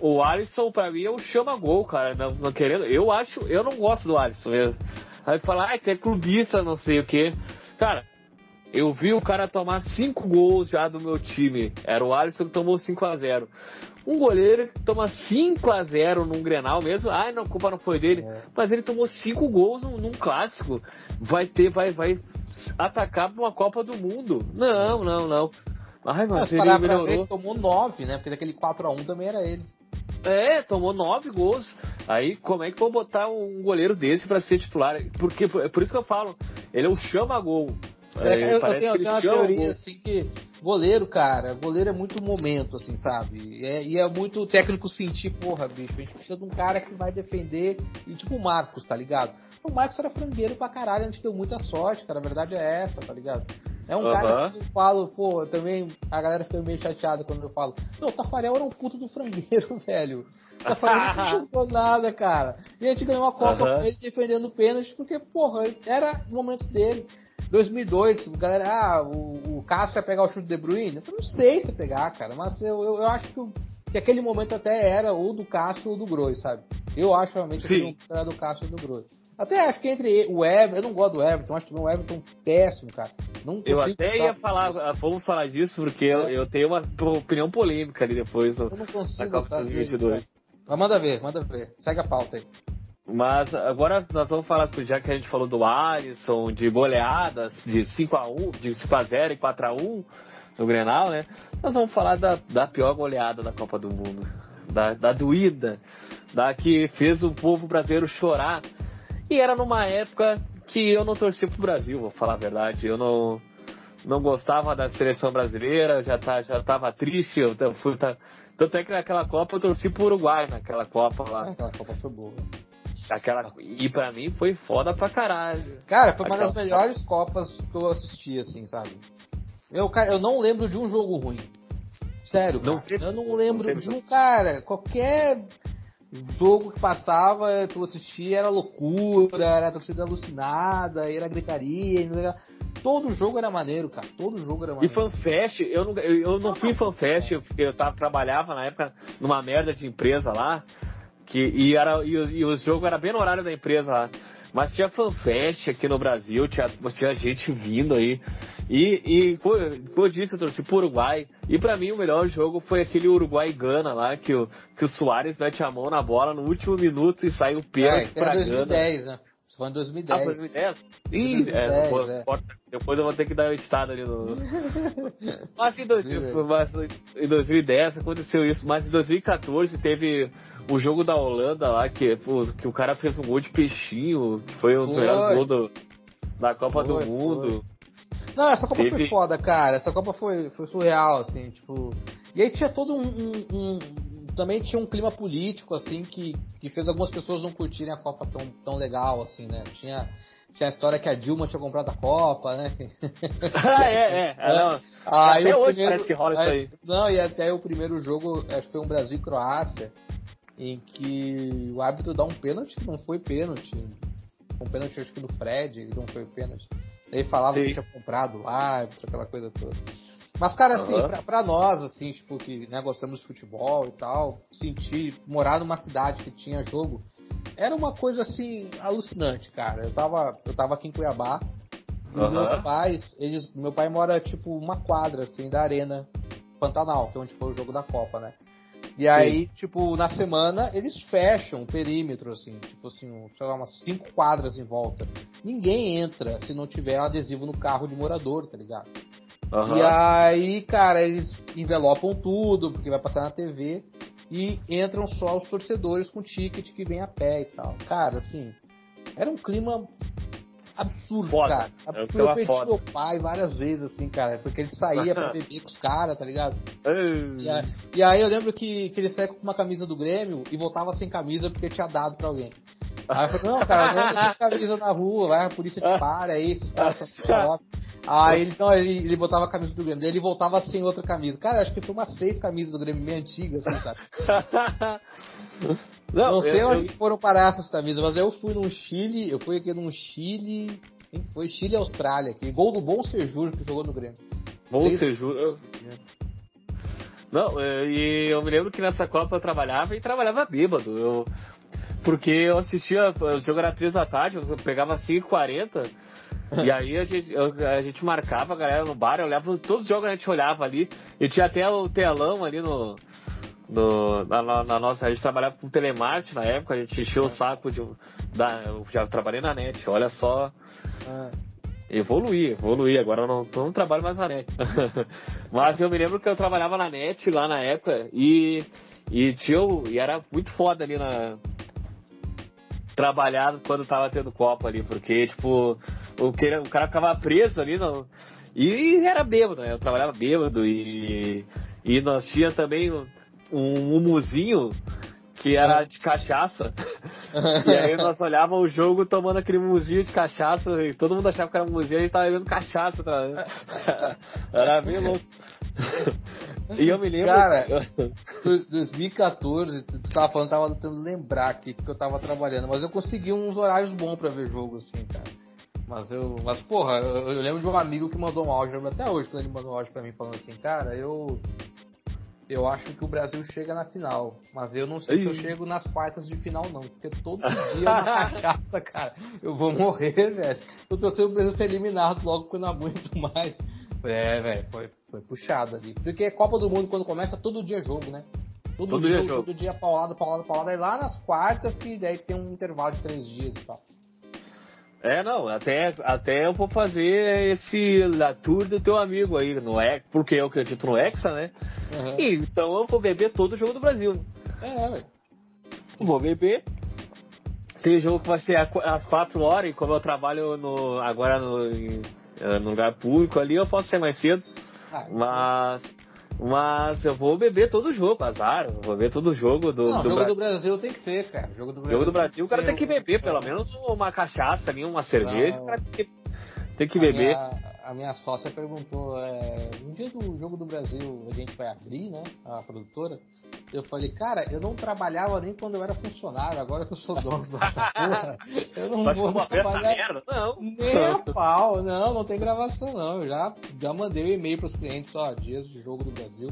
o Alisson, pra mim, é o chama-gol, cara. Não, não querendo. Eu acho, eu não gosto do Alisson mesmo. Aí fala, ah, que é clubista, não sei o quê. Cara, eu vi o cara tomar cinco gols já do meu time. Era o Alisson que tomou 5 a 0 Um goleiro que toma 5 a 0 num Grenal mesmo. Ai, não, a culpa não foi dele. É. Mas ele tomou cinco gols num, num clássico. Vai ter, vai, vai atacar pra uma Copa do Mundo. Não, não, não. Ai, mas Mas ele parar pra ver, melhorou. ele tomou nove, né? Porque daquele 4x1 também era ele. É, tomou nove gols. Aí, como é que vão botar um goleiro desse pra ser titular? Porque, é por isso que eu falo, ele é o chama-gol. É, É, eu, eu parece tenho, eu tenho uma teoria assim que goleiro, cara, goleiro é muito momento, assim, sabe? É, e é muito técnico sentir, porra, bicho, a gente precisa de um cara que vai defender, e tipo o Marcos, tá ligado? O Marcos era frangueiro pra caralho, a gente deu muita sorte, cara, a verdade é essa, tá ligado? É um Aham. cara que eu falo, pô, também a galera fica meio chateada quando eu falo. Não, o Tafarel era um puto do frangueiro, velho. O Tafarel não jogou nada, cara. E a gente ganhou a Copa Aham. com ele defendendo o pênalti, porque, porra, era o momento dele. 2002, galera, ah, o, o Cássio ia pegar o chute de Bruyne? Eu não sei se pegar, cara, mas eu, eu, eu acho que, o- que aquele momento até era ou do Cássio ou do Grois, sabe? Eu acho realmente que Sim. momento era do Cássio ou do Grois. Até acho que entre o Everton, eu não gosto do Everton, acho que o Everton péssimo, cara. Não Eu até ia falar, vamos falar disso, porque eu, É. eu tenho uma opinião polêmica ali depois Eu não consigo na Copa gostar dele. 2022. cara. Mas manda ver, manda ver. Segue a pauta aí. Mas agora nós vamos falar, já que a gente falou do Alisson, de goleadas, de 5x1, de 5x0 e 4x1 no Grenal, né? Nós vamos falar da, da pior goleada da Copa do Mundo. Da, da doída, da que fez o povo brasileiro chorar. E era numa época que eu não torcia pro Brasil, vou falar a verdade. Eu não, não gostava da seleção brasileira, já, tá, já tava triste, eu fui, tá, tanto é que naquela Copa eu torci pro Uruguai, naquela Copa lá. Ah, Aquela Copa foi boa. Aquela, e pra mim foi foda pra caralho. Cara, foi uma Aquela- das melhores Copas que eu assisti, assim, sabe? Eu, cara, eu não lembro de um jogo ruim. Sério, Não cara. teve- eu não não lembro teve- de um cara. Qualquer jogo que passava, que eu assistia era loucura, era torcida alucinada, era gritaria. era- Todo jogo era maneiro, cara. Todo jogo era E maneiro. FanFest, eu não, eu, eu não fui em FanFest, eu, eu tava, trabalhava na época numa merda de empresa lá, que, e, era, e, e o jogo era bem no horário da empresa lá. Mas tinha FanFest aqui no Brasil, tinha, tinha gente vindo aí. E, e como disse, eu torci pro Uruguai. E pra mim o melhor jogo foi aquele Uruguai-Gana lá, que o, que o Soares mete a mão na bola no último minuto e sai o É, pênalti era pra Gana. 2010, né? Isso foi em 2010. Ah, foi 2010? Ih, 2010, é, depois, é. depois eu vou ter que dar uma editada ali no. mas em, dois- 2010. mas em 2010 aconteceu isso, mas em 2014 teve o jogo da Holanda lá, que, que o cara fez um gol de peixinho, que foi um dos Foi. melhores gols do- da Copa Foi, do Mundo. Não, essa Copa foi Teve- foda, cara. Essa Copa foi, foi surreal, assim, tipo. E aí tinha todo um. um- um- também tinha um clima político, assim, que, que fez algumas pessoas não curtirem a Copa tão, tão legal, assim, né? Tinha, tinha a história que a Dilma tinha comprado a Copa, né? ah, é, é. Ah, não. Aí Até o hoje primeiro- parece que rola isso aí. Não, e até o primeiro jogo, acho que foi um Brasil e Croácia, em que o árbitro dá um pênalti que não foi pênalti. Um pênalti, acho que do Fred, e não foi pênalti. Ele falava Sim. que tinha comprado o árbitro, aquela coisa toda. Mas, cara, assim, Aham. pra, pra nós, assim, tipo, que né, gostamos de futebol e tal, sentir, morar numa cidade que tinha jogo, era uma coisa, assim, alucinante, cara. Eu tava, eu tava aqui em Cuiabá, e meus pais, eles, meu pai mora, tipo, uma quadra, assim, da arena Pantanal, que é onde foi o jogo da Copa, né? E aí, tipo, na semana, eles fecham o perímetro, assim, tipo assim, sei lá, umas cinco quadras em volta. Ninguém entra se não tiver um adesivo no carro de morador, tá ligado? Aham. E aí, cara, eles envelopam tudo, porque vai passar na TV, e entram só os torcedores com ticket que vem a pé e tal. Cara, assim, era um clima absurdo, Foda. cara. É Absurdo. clima Eu perdi foda. meu pai várias vezes, assim, cara, porque ele saía pra beber com os caras, tá ligado? E aí, e aí eu lembro que, que ele saía com uma camisa do Grêmio e voltava sem camisa porque tinha dado pra alguém. Aí eu falei, não, cara, não anda sem camisa na rua, vai, a polícia te para, aí esses caras são xarope. Aí ele, então, ele, ele botava a camisa do Grêmio, daí ele voltava sem outra camisa. Cara, acho que foi umas seis camisas do Grêmio meio antigas, assim, sabe? não, Não sei eu- onde eu- foram parar essas camisas, mas eu fui num Chile, eu fui aqui num Chile. Foi? Chile e Austrália aqui. Gol do Bom Sejur que jogou no Grêmio. Bom, jura? Não, é, e eu me lembro que nessa Copa eu trabalhava e trabalhava bêbado. Eu, porque eu assistia, o jogo era 3 da tarde, eu pegava 5h40. e aí a gente, eu- a gente marcava a galera no bar, eu olhava, todos os jogos a gente olhava ali. E tinha até o telão ali no. No na, na- nossa, a gente trabalhava com telemarketing na época, a gente encheu o saco de. Da, eu já trabalhei na net, olha só. Evoluí, evoluí. Agora eu não, eu não trabalho mais na net. Mas eu me lembro que eu trabalhava na net lá na época e, e, tinha, e era muito foda ali na. Trabalhar quando tava tendo Copa ali, porque, tipo, o, que, o cara ficava preso ali no, e era bêbado, né? Eu trabalhava bêbado e, e nós tinha também um, um humuzinho que era de cachaça. E aí nós olhávamos o jogo tomando aquele muzinho de cachaça e todo mundo achava que era muzinho, a gente tava bebendo cachaça. Tá? Era bem louco. E eu me lembro. Cara, 2014, tu tava falando, tava tentando lembrar aqui que eu tava trabalhando, mas eu consegui uns horários bons pra ver jogo, assim, cara. Mas eu. Mas, porra, eu, eu lembro de um amigo que mandou um áudio, até hoje, quando ele mandou um áudio pra mim falando assim, cara, eu. Eu acho que o Brasil chega na final, mas eu não sei Ih. se eu chego nas quartas de final, não, porque todo dia é uma cachaça, cara. Eu vou morrer, velho. Eu torcendo o Brasil ser eliminado logo que eu não aguento mais. É, velho, foi, foi puxado ali. Porque é Copa do Mundo, quando começa, todo dia é jogo, né? Todo, Todo dia, é jogo. todo dia paulada, paulada, paulada. E lá nas quartas, que daí tem um intervalo de três dias e tal. É, não, até, até eu vou fazer esse La Tour do teu amigo aí no Hexa, porque eu acredito no Hexa, né? Uhum. E, então eu vou beber todo o jogo do Brasil. É, velho. Vou beber. Tem jogo que vai ser às 4 horas, e como eu trabalho no, agora no, eh, no lugar público ali, eu posso ser mais cedo. Ah, Mas. Mas eu vou beber todo o jogo, azar. Vou beber todo o jogo do, Não, do jogo Brasil. do Brasil tem que ser, cara. Jogo do Brasil, jogo do Brasil, o cara tem que beber, pelo menos uma cachaça ali, uma cerveja, Não. o cara tem que, tem que a beber. Minha, a minha sócia perguntou, é, no dia do jogo do Brasil, a gente vai abrir, né? A produtora. Eu falei, cara, eu não trabalhava nem quando eu era funcionário, agora que eu sou dono dessa porra, eu não Vai vou trabalhar merda? Não. nem a pau. Não, não tem gravação não. Eu já, já mandei um e-mail pros clientes, ó, dias de jogo do Brasil.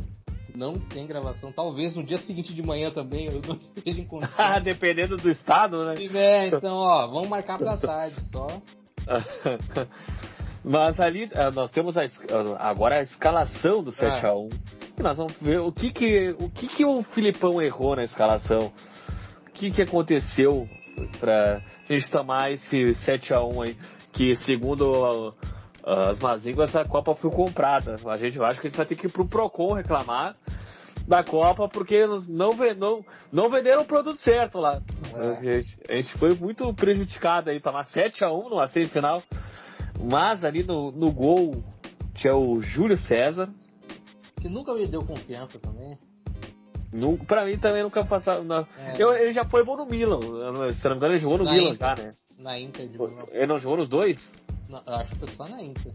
Não tem gravação. Talvez no dia seguinte de manhã também eu não esteja em condições. Dependendo do estado, né? Se tiver, então, ó, vamos marcar pra tarde só. Mas ali eh, nós temos a es- agora a escalação do É. 7x1. E nós vamos ver o que que o, que que o Filipão errou na escalação. O que que aconteceu pra gente tomar esse 7x1 aí. Que segundo ah, as Mazingas, a Copa foi comprada. A gente acho que a gente vai ter que ir pro Procon reclamar da Copa porque não, não, não venderam o produto certo lá. É. A, gente, a gente foi muito prejudicado aí, tomar 7x1 numa semifinal. Mas ali no, no gol tinha o Júlio César. Que nunca me deu confiança também. Nu- Pra mim também nunca passaram. Não. É. Eu, ele já foi bom no Milan. Eu Se eu não me engano, ele jogou no Na Milan Inter. já, né? Na Inter de Milão. Ele não jogou nos dois? Não, eu acho que foi só na Inter.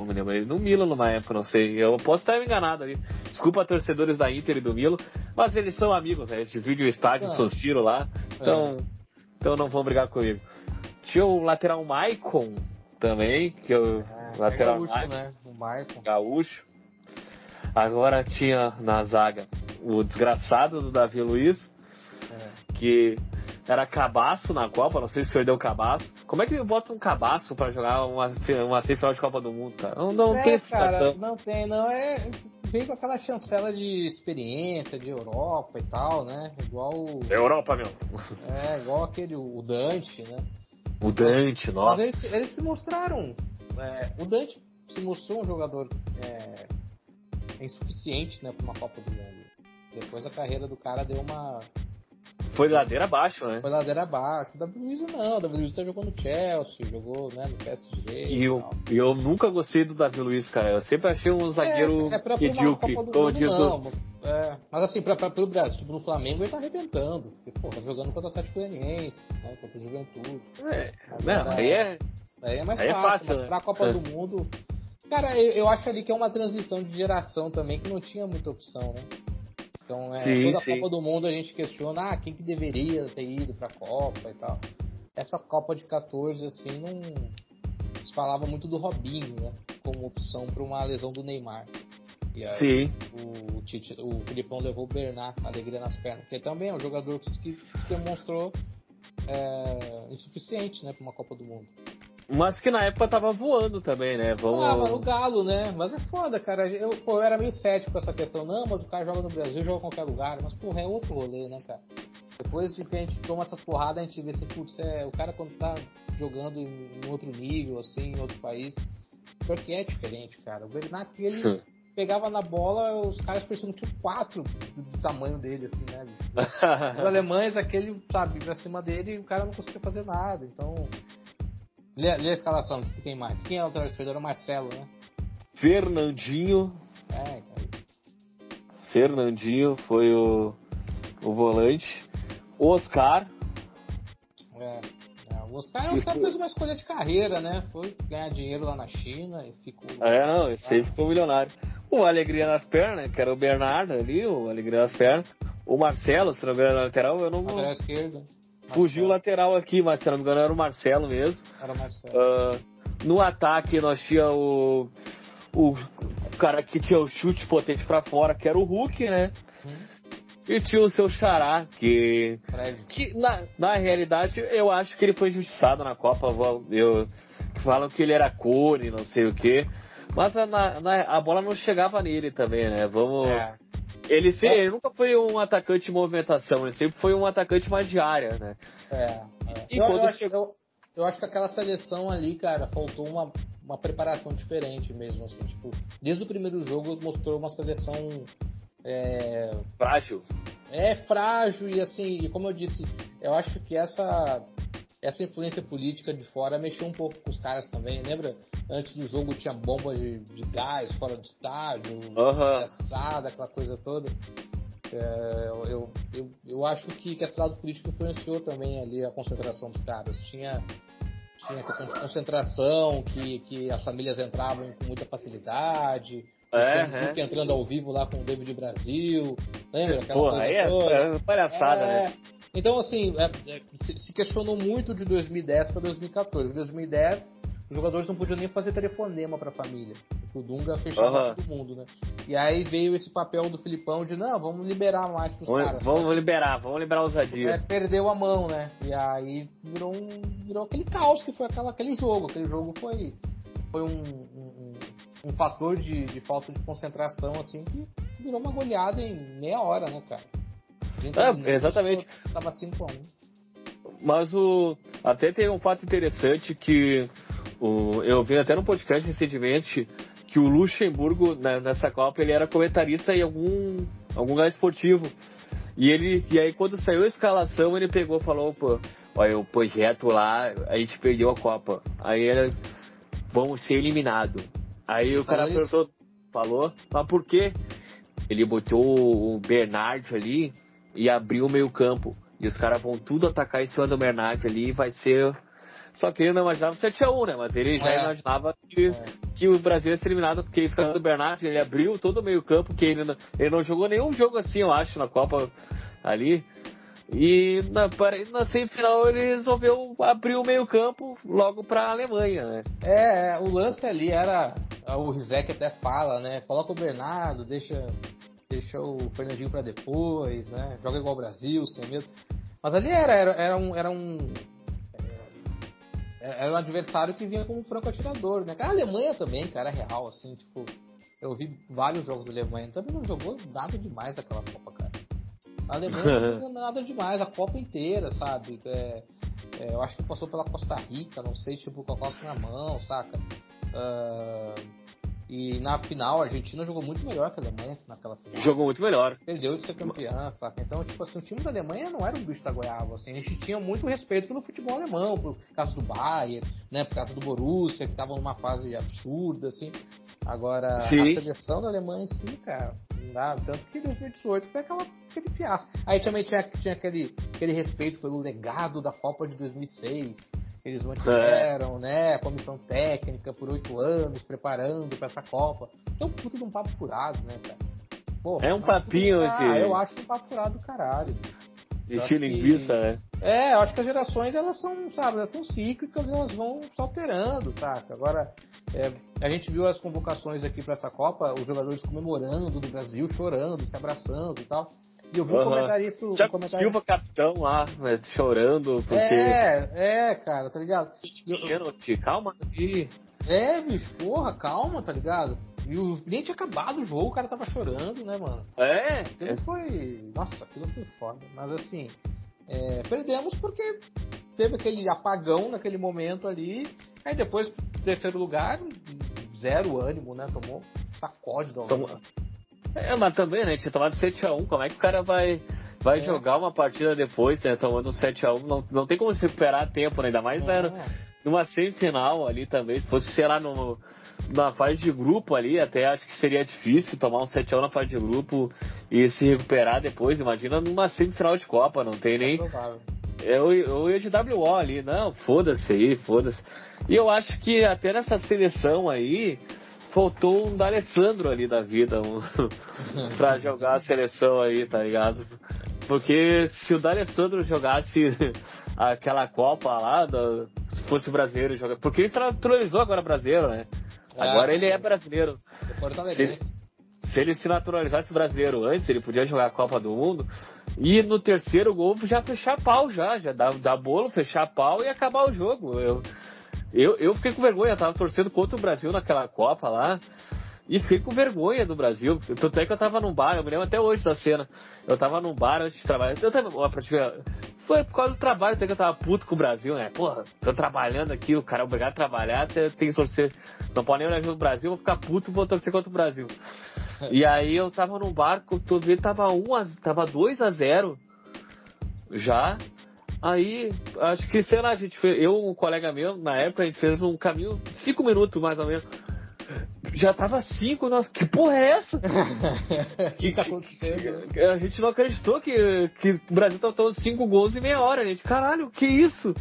Me lembro. Ele no Milan numa época, não sei. Eu posso estar enganado ali. Desculpa torcedores da Inter e do Milan. Mas eles são amigos, né? Eles dividem o estádio, Ah. seus tiros lá. Então, então não vão brigar comigo. Tinha o lateral Maicon também, que é o lateral é gaúcho, Maicon. né? O Maicon. gaúcho. Agora tinha na zaga o desgraçado do Davi Luiz, É. que era cabaço na Copa, não sei se perdeu o cabaço. Como é que bota um cabaço pra jogar uma, uma semifinal de Copa do Mundo, cara? Não, não É, tem cara, explicação. não tem, não. É, veio com aquela chancela de experiência, de Europa e tal, né? Igual. o- Europa, meu. É, igual aquele, o Dante, né? O Dante, Mas nossa. eles, eles se mostraram. é, o Dante se mostrou um jogador é, insuficiente, né, pra uma Copa do Mundo. Depois a carreira do cara deu uma. Foi ladeira abaixo, né? Foi ladeira abaixo. O David Luiz não, o David Luiz tá jogando no Chelsea, jogou né, no PSG. E eu, e eu nunca gostei do Davi Luiz, cara. Eu sempre achei um zagueiro é, é medíocre. Como diz o-. É, mas assim, pra, pra, pro Brasil, no Flamengo ele tá arrebentando. Porque, pô, tá jogando contra o Atlético Goianiense, né, contra o Juventude. É, não, aí é. Aí é mais Aí é fácil, fácil, mas né? pra Copa É. do Mundo. Cara, eu, eu acho ali que é uma transição de geração também que não tinha muita opção, né? Então, é, Sim, toda a. Copa do Mundo a gente questiona, ah, quem que deveria ter ido pra Copa e tal. Essa Copa de 14, assim, não. Se falava muito do Robinho, né? Como opção pra uma lesão do Neymar. E aí Sim. o, Tite, o Filipão levou o Bernard, alegria nas pernas. Que também é um jogador que, se demonstrou é, insuficiente, né, pra uma Copa do Mundo. Mas que na época tava voando também, né? Vamos. Ah, mas o Galo, né? Mas é foda, cara. Eu, pô, eu era meio cético com essa questão. Não, mas o cara joga no Brasil, joga em qualquer lugar. Mas, porra, é outro rolê, né, cara? Depois de que a gente toma essas porradas, a gente vê se, putz, é, o cara quando tá jogando em, em outro nível, assim, em outro país, porque é diferente, cara. O Bernat, ele pegava na bola, os caras pareciam que tinha quatro do, do tamanho dele, assim, né? Os alemães, aquele, sabe, pra cima dele, e o cara não conseguia fazer nada. Então. Lê, lê a escalação, que tem mais? Quem é o lateral esquerdo? Era o Marcelo, né? Fernandinho. É, cara. Fernandinho foi o. o volante. Oscar. É, é, o Oscar, o Oscar fez uma escolha de carreira, né? Foi ganhar dinheiro lá na China e ficou. É, não, esse aí ficou milionário. O Alegria nas pernas, que era o Bernardo ali, o Alegria nas pernas. O Marcelo, se não me engano, na lateral, eu não. Lateral esquerda. Fugiu o lateral aqui, mas se não me engano era o Marcelo mesmo. Era o Marcelo. Ah, no ataque nós tinha o, o cara que tinha o chute potente pra fora, que era o Hulk, né? Hum, E tinha o seu Xará, que, que na, na realidade eu acho que ele foi injustiçado na Copa. Eu, falam que ele era cone, não sei o que. Mas a, na- a bola não chegava nele também, né? Vamos. É. Ele, se- ele nunca foi um atacante de movimentação, ele sempre foi um atacante mais de área, né? É, é. E eu, quando eu acho, eu, eu acho que aquela seleção ali, cara, faltou uma, uma preparação diferente mesmo, assim, tipo, desde o primeiro jogo mostrou uma seleção é, Frágil. é frágil e assim, e como eu disse, eu acho que essa essa influência política de fora mexeu um pouco com os caras também, lembra? Antes do jogo tinha bomba de, de gás fora do estádio, engraçada, aquela coisa toda. É, eu, eu, eu, acho que, que esse lado político influenciou também ali a concentração dos caras. Tinha, tinha questão de concentração, que, que as famílias entravam com muita facilidade. É, é. Entrando ao vivo lá com o David Brasil. Lembra? Aquela Porra, aí é, é palhaçada, É, né? Então, assim, é, é, se, se questionou muito de 2010 para 2014. Em 2010, os jogadores não podiam nem fazer telefonema para a família. O Dunga fechava Aham. todo mundo, né? E aí veio esse papel do Filipão de, não, vamos liberar mais pros Vamos, caras. vamos liberar, vamos liberar a ousadia. É, perdeu a mão, né? E aí virou, um, virou aquele caos que foi aquela, aquele jogo. Aquele jogo foi, foi um, um, um- fator de, de falta de concentração, assim, que virou uma goleada em meia hora, né, cara? 30 É, exatamente. Tava 5x1. Mas o. Até tem um fato interessante que o, eu vi até no podcast recentemente que o Luxemburgo, né, nessa Copa, ele era comentarista em algum, algum lugar esportivo. E ele. E aí quando saiu a escalação, ele pegou e falou, pô, olha, o projeto lá, a gente perdeu a Copa. Aí ele. Vamos ser eliminados. Aí o cara perguntou, falou, mas por quê? Ele botou o Bernard ali e abriu o meio campo. E os caras vão tudo atacar em cima do Bernard ali e vai ser. Só que ele não imaginava 7x1, né? Mas ele já É. imaginava que, É. que o Brasil ia ser eliminado porque esse cara do Bernard, ele abriu todo o meio campo, que ele não, ele não jogou nenhum jogo assim, eu acho, na Copa ali. E na, na semifinal ele resolveu abrir o meio campo logo pra Alemanha, né? É, é, o lance ali era. O Rizek até fala, né? Coloca o Bernardo, deixa, deixa o Fernandinho pra depois, né? Joga igual o Brasil, sem medo. Mas ali era, era, era um. Era um era um adversário que vinha como um franco atirador, né? A Alemanha também, cara, é real, assim, tipo. Eu vi vários jogos da Alemanha, também não jogou nada demais aquela Copa, cara. A Alemanha não jogou nada demais, a Copa inteira, sabe? É, é, eu acho que passou pela Costa Rica, não sei, tipo, com a Costa na mão, saca? Ah, e na final, a Argentina jogou muito melhor que a Alemanha naquela final. Jogou muito melhor. Perdeu de ser campeã, saca? Então, tipo assim, o time da Alemanha não era um bicho da goiaba, assim. A gente tinha muito respeito pelo futebol alemão, por causa do Bayern, né? Por causa do Borussia, que tava numa fase absurda, assim. Agora, Sim. a seleção da Alemanha em si, cara, não dá. Tanto que 2018 foi aquela, aquele fiasco. Aí também tinha, tinha aquele, aquele respeito pelo legado da Copa de 2006. Eles mantiveram, né? A comissão técnica por oito anos, preparando pra essa Copa. É um puta de um papo furado, né, cara? Pô, É um papinho ah, de- eu acho um papo furado do caralho. De Eu acho que- linguiça, né? É, eu acho que as gerações, elas são, sabe, elas são cíclicas, elas vão se alterando, saca? Agora, é, a gente viu as convocações aqui pra essa Copa, os jogadores comemorando do Brasil, chorando, se abraçando e tal. E eu vi um Aham. comentarista... Um Já comentarista Silva capitão lá, né, chorando, porque. é, é, cara, tá ligado? Eu- Pênalti, calma aí. É, bicho, porra, calma, tá ligado? E o, nem tinha acabado o jogo, o cara tava chorando, né, mano? É, Ele foi. Nossa, aquilo foi foda. Mas assim, é, perdemos porque teve aquele apagão naquele momento ali. Aí depois, terceiro lugar, zero ânimo, né? Tomou sacode da Holanda. É, mas também, né? Tinha tomado 7x1. Como é que o cara vai, vai É. jogar uma partida depois, né? Tomando um 7x1. Não, não tem como se recuperar tempo, né? Ainda mais É. numa semifinal ali também, se fosse, sei lá, no, na fase de grupo ali, até acho que seria difícil tomar um 7x1 na fase de grupo e se recuperar depois. Imagina numa semifinal de Copa, não tem nem. Eu, eu ia de WO ali, não, foda-se aí, foda-se. E eu acho que até nessa seleção aí, faltou um D'Alessandro ali da vida um, pra jogar a seleção aí, tá ligado? Porque se o D'Alessandro jogasse aquela Copa lá, do, se fosse brasileiro jogar. Porque ele se naturalizou agora brasileiro, né? É, agora ele é brasileiro. Se ele, se ele se naturalizasse brasileiro antes, ele podia jogar a Copa do Mundo. E no terceiro gol já fechar pau, já, já dar, dar bolo, fechar pau e acabar o jogo. Eu, eu, eu fiquei com vergonha, eu tava torcendo contra o Brasil naquela Copa lá. E fiquei com vergonha do Brasil. Tanto é que eu tava num bar, eu me lembro até hoje da cena. Eu tava num bar antes de trabalhar. Eu tava, ó, pra te ver, foi por causa do trabalho, até que eu tava puto com o Brasil, né? Porra, tô trabalhando aqui, o cara é obrigado a trabalhar, tem que torcer. Não pode nem olhar o Brasil, vou ficar puto, vou torcer contra o Brasil. E aí eu tava num bar, todo dia tava 1 a, tava 2 a 0 já. Aí, acho que, sei lá, a gente fez, eu um colega meu, na época, a gente fez um caminho, cinco minutos mais ou menos. Já tava cinco, nossa, que porra é essa? O que tá acontecendo? Que, a gente não acreditou que, que o Brasil tava tomando cinco gols em meia hora, gente. Caralho, que isso?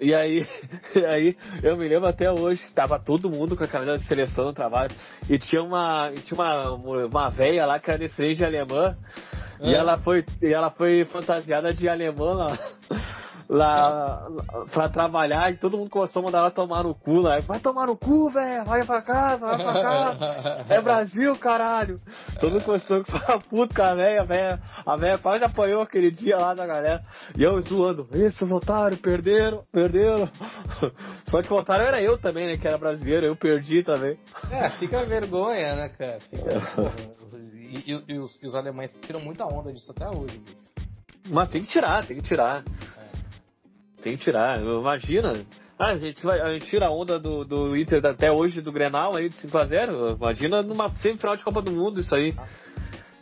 E aí, aí eu me lembro até hoje, tava todo mundo com a camisa de seleção no trabalho, e tinha uma, tinha uma, uma véia lá que era descendente alemã, é. E ela foi, e ela foi fantasiada de alemã lá lá pra trabalhar e todo mundo começou a mandar ela tomar no cu lá. Vai tomar no cu, velho, vai pra casa, vai pra casa. É Brasil, caralho. Todo mundo começou a ficar puto com a velha, velha. A velha quase apanhou aquele dia lá da galera. E eu zoando, esses otários perderam, perderam. Só que o otário era eu também, né, que era brasileiro, eu perdi também. É, fica vergonha, né, cara? Fica... e, e, e, os, e os alemães tiram muita onda disso até hoje, bicho. Mas tem que tirar, tem que tirar. Tem que tirar. Imagina. Ah, a gente, vai, a gente tira a onda do, do Inter até hoje do Grenal aí de 5x0. Imagina numa semifinal de Copa do Mundo isso aí.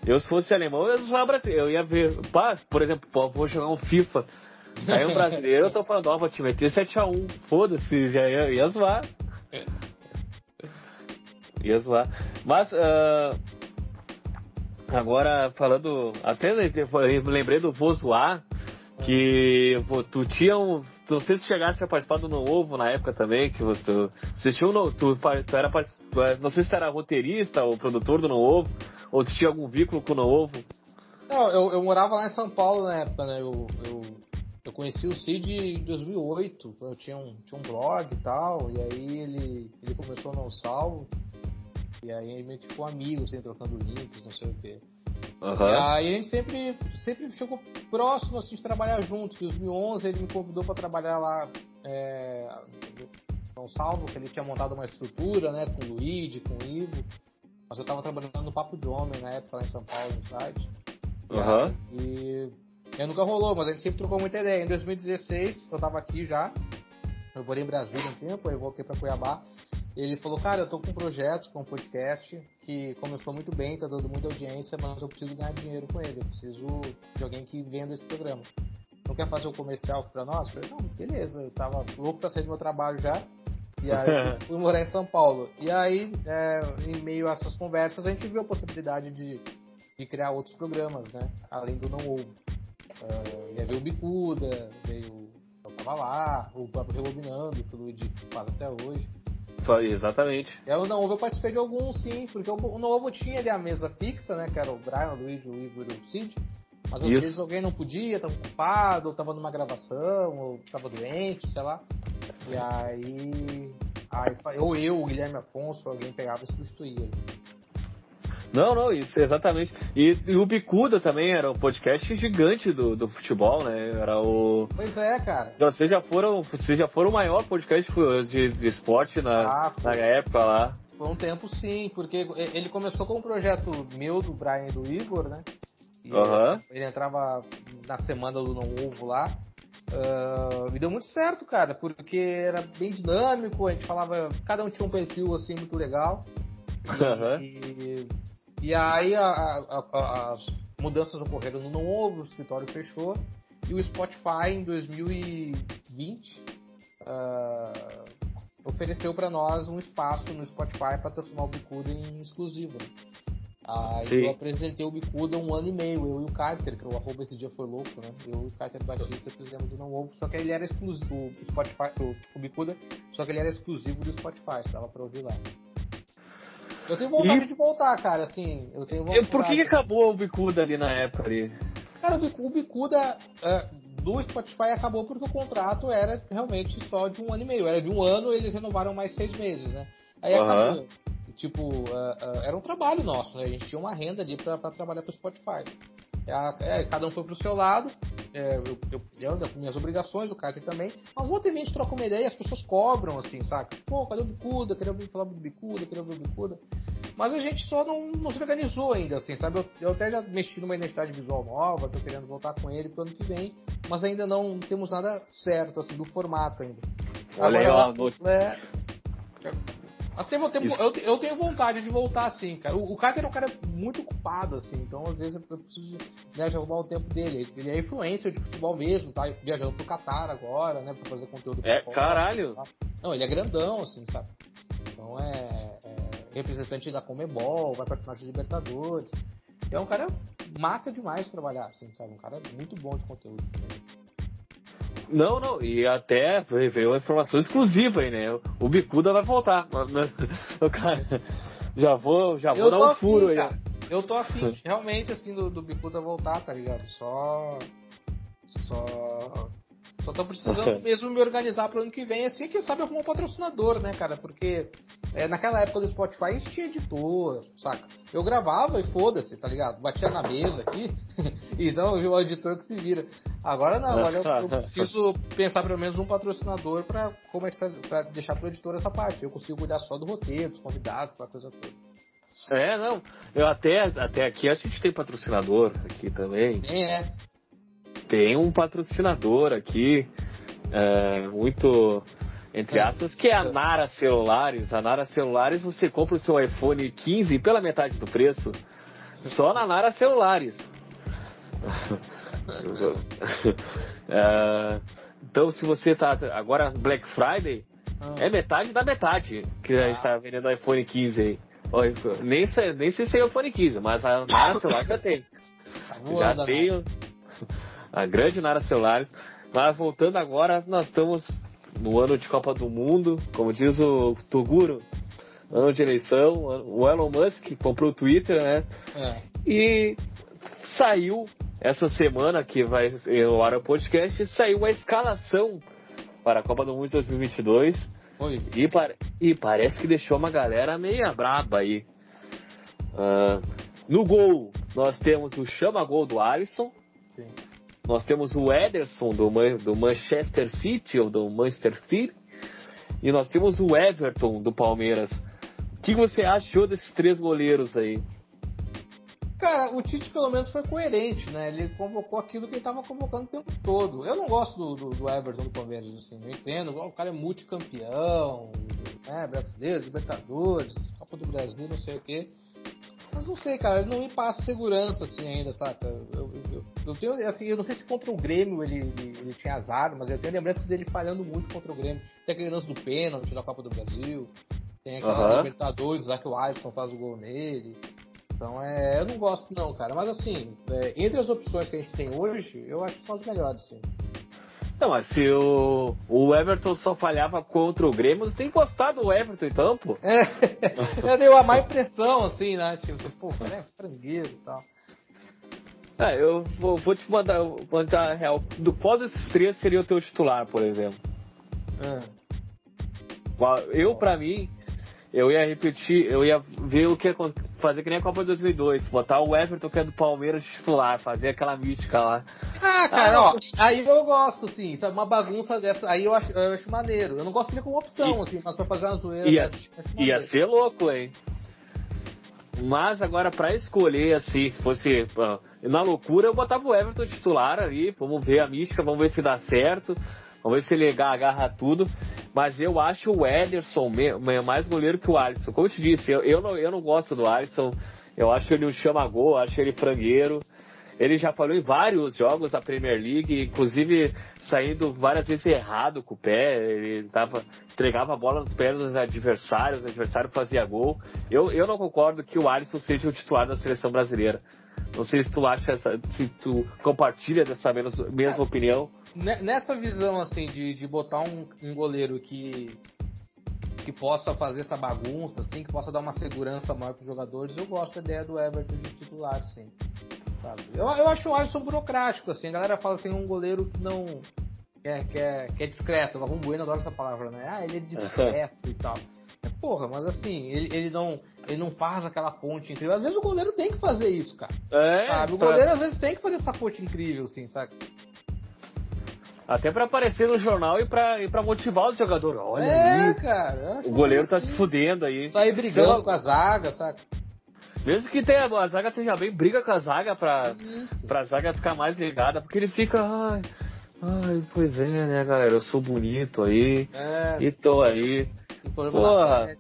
Eu, se fosse alemão, eu ia brasileiro. Eu ia ver, pá, por exemplo, pô, vou jogar um FIFA. Aí um brasileiro, eu tô falando, ó, vou te meter 7x1. Foda-se, já ia, ia zoar. Ia zoar. Mas, uh, agora, falando. Até lembrei do Vou Zoar. Que pô, tu tinha um. Não sei se chegasse a participar do No Ovo na época também, que tu. Você tinha um, tu, tu era Não sei se tu era roteirista ou produtor do No Ovo, ou tu tinha algum vínculo com o No Ovo. Não, eu, eu morava lá em São Paulo na época, né? Eu, eu, eu conheci o Cid em 2008. Eu tinha um, tinha um blog e tal, e aí ele, ele começou no Salvo. E aí meio que ficou amigo, assim, trocando links, não sei o quê. Uhum. E aí a gente sempre, sempre chegou próximo assim, de trabalhar junto. Em 2011 ele me convidou para trabalhar lá é, São Salvo, que ele tinha montado uma estrutura né, com o Luigi, com o Ivo. Mas eu estava trabalhando no Papo de Homem na época lá em São Paulo, no site. Uhum. E, e nunca rolou, mas a gente sempre trocou muita ideia. Em 2016 eu estava aqui já. Eu morei em Brasília um tempo, aí voltei para Cuiabá. Ele falou, cara, eu tô com um projeto, com um podcast, que começou muito bem, tá dando muita audiência, mas eu preciso ganhar dinheiro com ele, eu preciso de alguém que venda esse programa. Não quer fazer o um comercial pra nós? Eu falei, não, beleza, eu tava louco pra sair do meu trabalho já. E aí fui morar em São Paulo. E aí, é, em meio a essas conversas, a gente viu a possibilidade de, de criar outros programas, né? Além do Não Ovo. Uh, e aí veio o Bicuda, veio Eu Tava Lá, o próprio Rebobinando, que o Luigi faz até hoje. Exatamente. O Não eu participei de alguns sim, porque o Não Ovo tinha ali a mesa fixa, né? Que era o Brian, o Luigi, o Igor e o Cid. Mas às Isso. vezes alguém não podia, estava ocupado, ou tava numa gravação, ou tava doente, sei lá. E aí. aí ou eu, o Guilherme Afonso, alguém pegava e substituía. Não, não, isso, exatamente. E, e, o Bicuda também era um podcast gigante do, do futebol, né? Era o. Pois é, cara. Vocês já foram, vocês já foram o maior podcast de, de esporte na, ah, na época lá. Foi um tempo sim, porque ele começou com um projeto meu, do Brian e do Igor, né? E uhum. Ele entrava na semana do Não Ovo lá. Uh, e deu muito certo, cara, porque era bem dinâmico, a gente falava, cada um tinha um perfil assim muito legal. Uhum. E, e aí a, a, a, as mudanças ocorreram no novo, o escritório fechou. E o Spotify em 2020 uh, ofereceu para nós um espaço no Spotify para transformar o Bicuda em exclusivo. Aí Sim. eu apresentei o Bicuda um ano e meio, eu e o Carter, que o arroba esse dia foi louco, né? Eu e o Carter Batista fizemos de não ovo, só que ele era exclusivo, o Spotify, o, o Bicuda, só que ele era exclusivo do Spotify, dava pra ouvir lá. Eu tenho vontade e... de voltar, cara, assim, eu tenho vontade. Por que, que acabou o Bicuda ali na época ali? Cara, o Bicuda uh, do Spotify acabou porque o contrato era realmente só de um ano e meio. Era de um ano, eles renovaram mais seis meses, né? Aí uhum. acabou. Tipo, uh, uh, era um trabalho nosso, né? A gente tinha uma renda ali pra, pra trabalhar pro Spotify. É, é, cada um foi pro seu lado, é, eu, eu, eu com minhas obrigações, o Carter também. Mas ontem a gente troca uma ideia e as pessoas cobram, assim, saca? Pô, cadê o Bicuda? Queria ouvir falar do Bicuda, queria ouvir o Bicuda. Mas a gente só não, não se organizou ainda, assim, sabe? Eu, até já mexi numa identidade visual nova, tô querendo voltar com ele pro ano que vem, mas ainda não temos nada certo, assim, do formato ainda. Olha Agora, aí, ó, é, Assim, eu, tenho, eu, eu, tenho vontade de voltar, assim, cara. O, o Carter é um cara muito ocupado, assim, então às vezes eu preciso né, já arrumar o tempo dele. Ele é influencer de futebol mesmo, tá viajando pro Qatar agora, né, pra fazer conteúdo. É, caralho! Tá? Não, ele é grandão, assim, sabe? Então é, é representante da Comebol, vai participar de Libertadores. É um cara massa demais de trabalhar, assim, sabe? Um cara muito bom de conteúdo também. Não, não, e até veio uma informação exclusiva aí, né? O Bicuda vai voltar. O cara, já vou, já vou dar um afim, furo aí. Eu tô afim, realmente, assim, do, do Bicuda voltar, tá ligado? Só. Só. Só tô precisando mesmo me organizar pro ano que vem, assim, quem sabe arrumar um patrocinador, né, cara? Porque é, naquela época do Spotify a gente tinha editor, saca? Eu gravava e foda-se, tá ligado? Batia na mesa aqui, então o editor que se vira. Agora não, agora eu, eu preciso pensar pelo menos um patrocinador pra, começar, pra deixar pro editor essa parte. Eu consigo cuidar só do roteiro, dos convidados, aquela coisa toda. É, não. Eu até, até aqui a gente tem patrocinador aqui também. É. Tem um patrocinador aqui, é, muito entre é. aspas, que é a Nara Celulares. A Nara Celulares você compra o seu iPhone 15 pela metade do preço. Só na Nara Celulares. é, então se você tá. Agora Black Friday ah. é metade da metade que a gente ah. tá vendendo o iPhone 15 aí. Nem sei, nem sei se é o iPhone 15, mas a Nara Celulares já tem. Tá já tenho a grande Nara Celulares. Mas voltando agora, nós estamos no ano de Copa do Mundo, como diz o Toguro, ano de eleição, o Elon Musk comprou o Twitter, né? É. E saiu essa semana que vai o Ara Podcast, saiu a escalação para a Copa do Mundo 2022. Pois. E, e parece que deixou uma galera meia braba aí. Uh, no gol, nós temos o chama-gol do Alisson. Sim. Nós temos o Ederson do, do Manchester City ou do Manchester City. E nós temos o Everton do Palmeiras. O que você achou desses três goleiros aí? Cara, o Tite pelo menos foi coerente, né? Ele convocou aquilo que ele estava convocando o tempo todo. Eu não gosto do, do, do, Everton do Palmeiras, assim, eu entendo. O cara é multicampeão, né? Brasileiro, Libertadores, Copa do Brasil, não sei o quê. Mas não sei, cara, ele não me passa segurança assim ainda, saca? Eu, eu, eu, tenho, assim, eu não sei se contra o Grêmio ele, ele, ele tinha azar, mas eu tenho lembranças dele falhando muito contra o Grêmio. Tem aquele lance do pênalti da Copa do Brasil, tem aquela uhum. Libertadores lá que o Alisson faz o gol nele. Então é, eu não gosto não, cara. Mas assim, é, entre as opções que a gente tem hoje, eu acho que são as melhores, sim. Não, mas se o, o Everton só falhava contra o Grêmio, você tem gostado do Everton então, pô? É, eu dei uma má impressão, assim, né? Tipo, pô, cara é frangueiro e tal. É, eu vou, vou te mandar, mandar a real. Do qual desses três seria o teu titular, por exemplo? É. Eu, pra mim, eu ia repetir, eu ia ver o que fazer que nem a Copa de 2002, botar o Everton que é do Palmeiras titular, fazer aquela mística lá. Ah, cara, ah, ó, aí eu gosto, sim, sabe, uma bagunça dessa, aí eu acho, eu acho maneiro. Eu não gosto de como opção, e, assim, mas pra fazer uma zoeira. Ia, ia ser louco, hein? Mas agora pra escolher, assim, se fosse na loucura, eu botava o Everton titular ali, vamos ver a mística, vamos ver se dá certo. Vamos ver se ele agarra tudo. Mas eu acho o Ederson mais goleiro que o Alisson. Como eu te disse, eu, eu, não, eu não gosto do Alisson. Eu acho ele um chama-gol, acho ele frangueiro. Ele já falou em vários jogos da Premier League, inclusive saindo várias vezes errado com o pé, ele tava, entregava a bola nos pés dos adversários, o adversário fazia gol. Eu, eu não concordo que o Alisson seja o titular da seleção brasileira. Não sei se tu acha essa, se tu compartilha dessa mesma, mesma opinião. Nessa visão assim de, de botar um, um goleiro que que possa fazer essa bagunça, assim, que possa dar uma segurança maior para os jogadores, eu gosto da ideia do Everton de titular, sim. Sabe? Eu, eu acho o Alisson burocrático, assim, a galera fala assim, um goleiro que não. que é, que é, que é discreto, o Bueno adora essa palavra, né? Ah, ele é discreto e tal. É, porra, mas assim, ele, ele não. Ele não faz aquela ponte incrível. Às vezes o goleiro tem que fazer isso, cara. É, sabe? O pra- goleiro às vezes tem que fazer essa ponte incrível, assim, sabe? Até pra aparecer no jornal e pra, e pra motivar os jogadores. Olha é, aí, cara. o goleiro tá assim. se fudendo aí. Sair brigando com a zaga, sabe? Mesmo que tenha, a zaga esteja bem, briga com a zaga pra, Isso. pra zaga ficar mais ligada, porque ele fica, ai, ai, pois é, né, galera, eu sou bonito aí, É, e tô aí. Porra.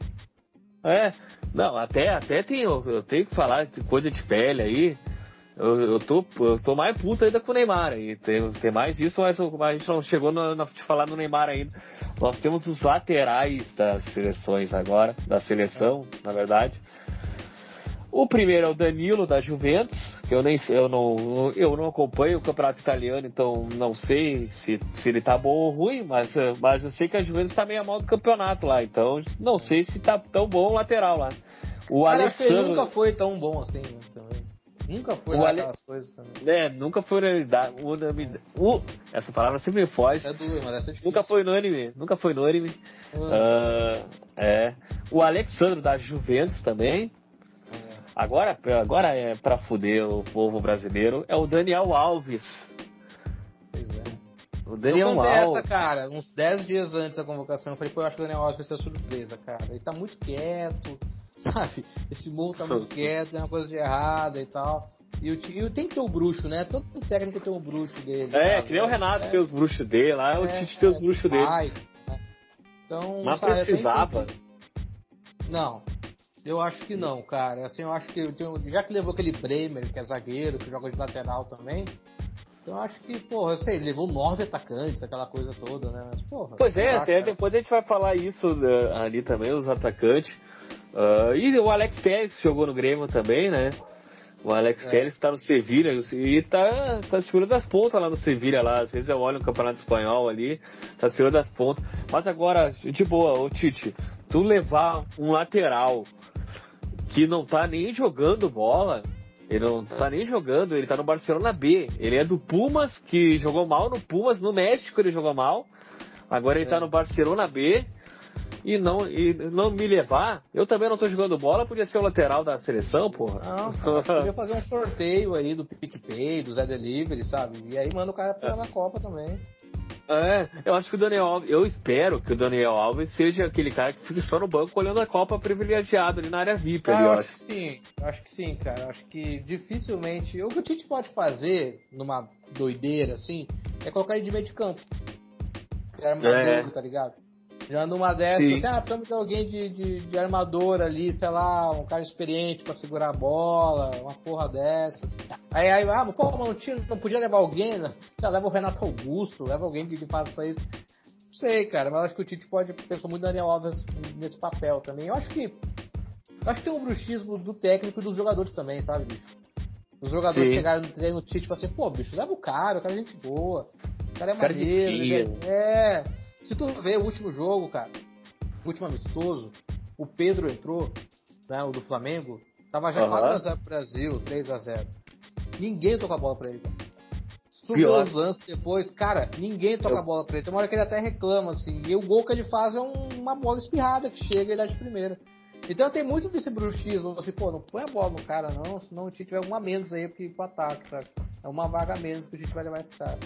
É, não, até, até tem, eu, eu tenho que falar de coisa de pele aí. Eu, eu, tô, eu tô mais puto ainda com o Neymar aí. Tem, tem mais isso, mas a gente não chegou na, de falar no Neymar ainda. Nós temos os laterais das seleções agora, da seleção, na verdade. O primeiro é o Danilo da Juventus, eu nem sei- eu não, eu não acompanho o campeonato italiano, então não sei se, se ele tá bom ou ruim, mas, mas eu sei que a Juventus tá meio mal do campeonato lá, então não sei se tá tão bom o lateral lá. O Cara, Alexandre, nunca foi tão bom assim, né, também. Nunca foi O lá Ale- coisas também. né, nunca foi unanimidade. unanimidade- uh, essa palavra sempre me foge. É duro, mas essa é difícil. Nunca foi unânime, nunca foi unânime. Ah, Ah, é. O Alexandre da Juventus também. é. Agora, agora é pra fuder o povo brasileiro. É o Daniel Alves. Pois é. O Eu Daniel essa, Alves. cara, uns 10 dias antes da convocação. Eu falei, pô, eu acho que o Daniel Alves vai ser surpresa, cara. Ele tá muito quieto, sabe? Esse mundo tá muito quieto, tem uma coisa de errada e tal. E, o ti- e tem que ter o bruxo, né? Todo técnico tem o bruxo dele. É, sabe? que nem o Renato É, tem os bruxos dele lá, o é, Tite tem os bruxos dele. vai, né? Então, Mas sabe, precisava. Não. Eu acho que não, cara. Assim, eu acho que eu tenho- já que levou aquele Bremer, que é zagueiro, que joga de lateral também. Então eu acho que, porra, eu sei, levou nove atacantes, aquela coisa toda, né? Mas, porra. Pois é, até cara. depois a gente vai falar isso né, ali também, os atacantes. Ah, e o Alex que jogou no Grêmio também, né? O Alex É. Telles tá no Sevilha e tá, tá segurando as pontas lá no Sevilha lá. Às vezes eu olho no Campeonato Espanhol ali, tá segurando as pontas. Mas agora, de boa, ô Tite, tu levar um lateral que não tá nem jogando bola, ele não tá nem jogando, ele tá no Barcelona B. Ele é do Pumas, que jogou mal no Pumas, no México ele jogou mal. Agora ele É. tá no Barcelona B. E não, e não me levar, eu também não tô jogando bola, podia ser o lateral da seleção, porra. Não, cara, podia fazer um sorteio aí do PicPay, do Zé Delivery, sabe? E aí manda o cara pra na Copa também. É, eu acho que o Daniel Alves, eu espero que o Daniel Alves seja aquele cara que fique só no banco olhando a Copa privilegiado ali na área VIP, Ah, ali, eu acho acho. que sim, eu acho que sim, cara. Eu acho que dificilmente. O que o Tite pode fazer numa doideira assim é colocar ele de meio de campo. De armador, É. tá ligado? Já numa dessas, Sim. assim, ah, precisamos de alguém de, de, de armador ali, sei lá, um cara experiente pra segurar a bola, uma porra dessas. Aí, aí ah, pô, mas não, tinha, não podia levar alguém, né? Já leva o Renato Augusto, leva alguém que, que faça isso. Não sei, cara, mas acho que o Tite pode pensar muito Daniel Alves nesse papel também. Eu acho que eu acho que tem um bruxismo do técnico e dos jogadores também, sabe, bicho? Os jogadores Sim. chegaram no treino no Tite e falaram assim, pô, bicho, leva o cara, o cara é gente boa, o cara é Cara de maneiro, é... é. Se tu vê o último jogo, cara, o último amistoso, o Pedro entrou, né, o do Flamengo, tava já Aham. 4x0 pro Brasil, 3x0. Ninguém tocou a bola pra ele, cara. Subiu os lances depois, cara, ninguém toca Eu- a bola pra ele. Tem uma hora que ele até reclama, assim. E o gol que ele faz é um- uma bola espirrada que chega e ele dá de primeira. Então tem muito desse bruxismo, assim, pô, não põe a bola no cara não, senão o Tite vai uma menos aí pro, pro ataque, sabe? É uma vaga a menos que o Tite vai levar esse cara.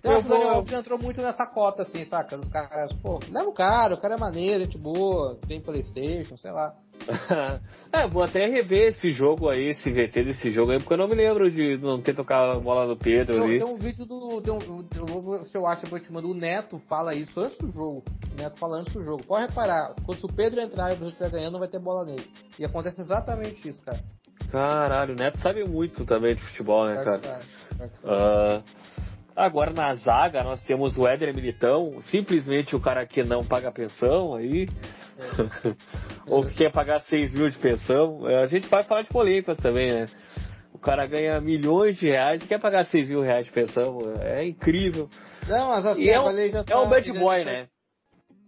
Então Eu acho que o Daniel Alves entrou muito nessa cota, assim, saca? Dos caras, pô, leva o cara, o cara é maneiro, gente boa, tem Playstation, sei lá. é, vou até rever esse jogo aí, esse VT desse jogo aí, porque eu não me lembro de não ter tocado a bola no Pedro Tem, ali. tem um vídeo do. Tem um, eu vou se eu acho, eu vou te mandar. O Neto fala isso antes do jogo. O Neto fala antes do jogo. Pode reparar, quando se o Pedro entrar e o Brasil estiver ganhando, não vai ter bola nele. E acontece exatamente isso, cara. Caralho, o Neto sabe muito também de futebol, né, cara? sabe, sabe. Ah, Agora na zaga nós temos o Éder Militão, simplesmente o cara que não paga pensão aí, ou que quer pagar 6 mil de pensão. É, A gente vai falar de polêmicas também, né? O cara ganha milhões de reais e quer pagar 6 mil reais de pensão. É incrível. Não, mas assim, E é, um, já é tá- um bad ele boy, tá- né?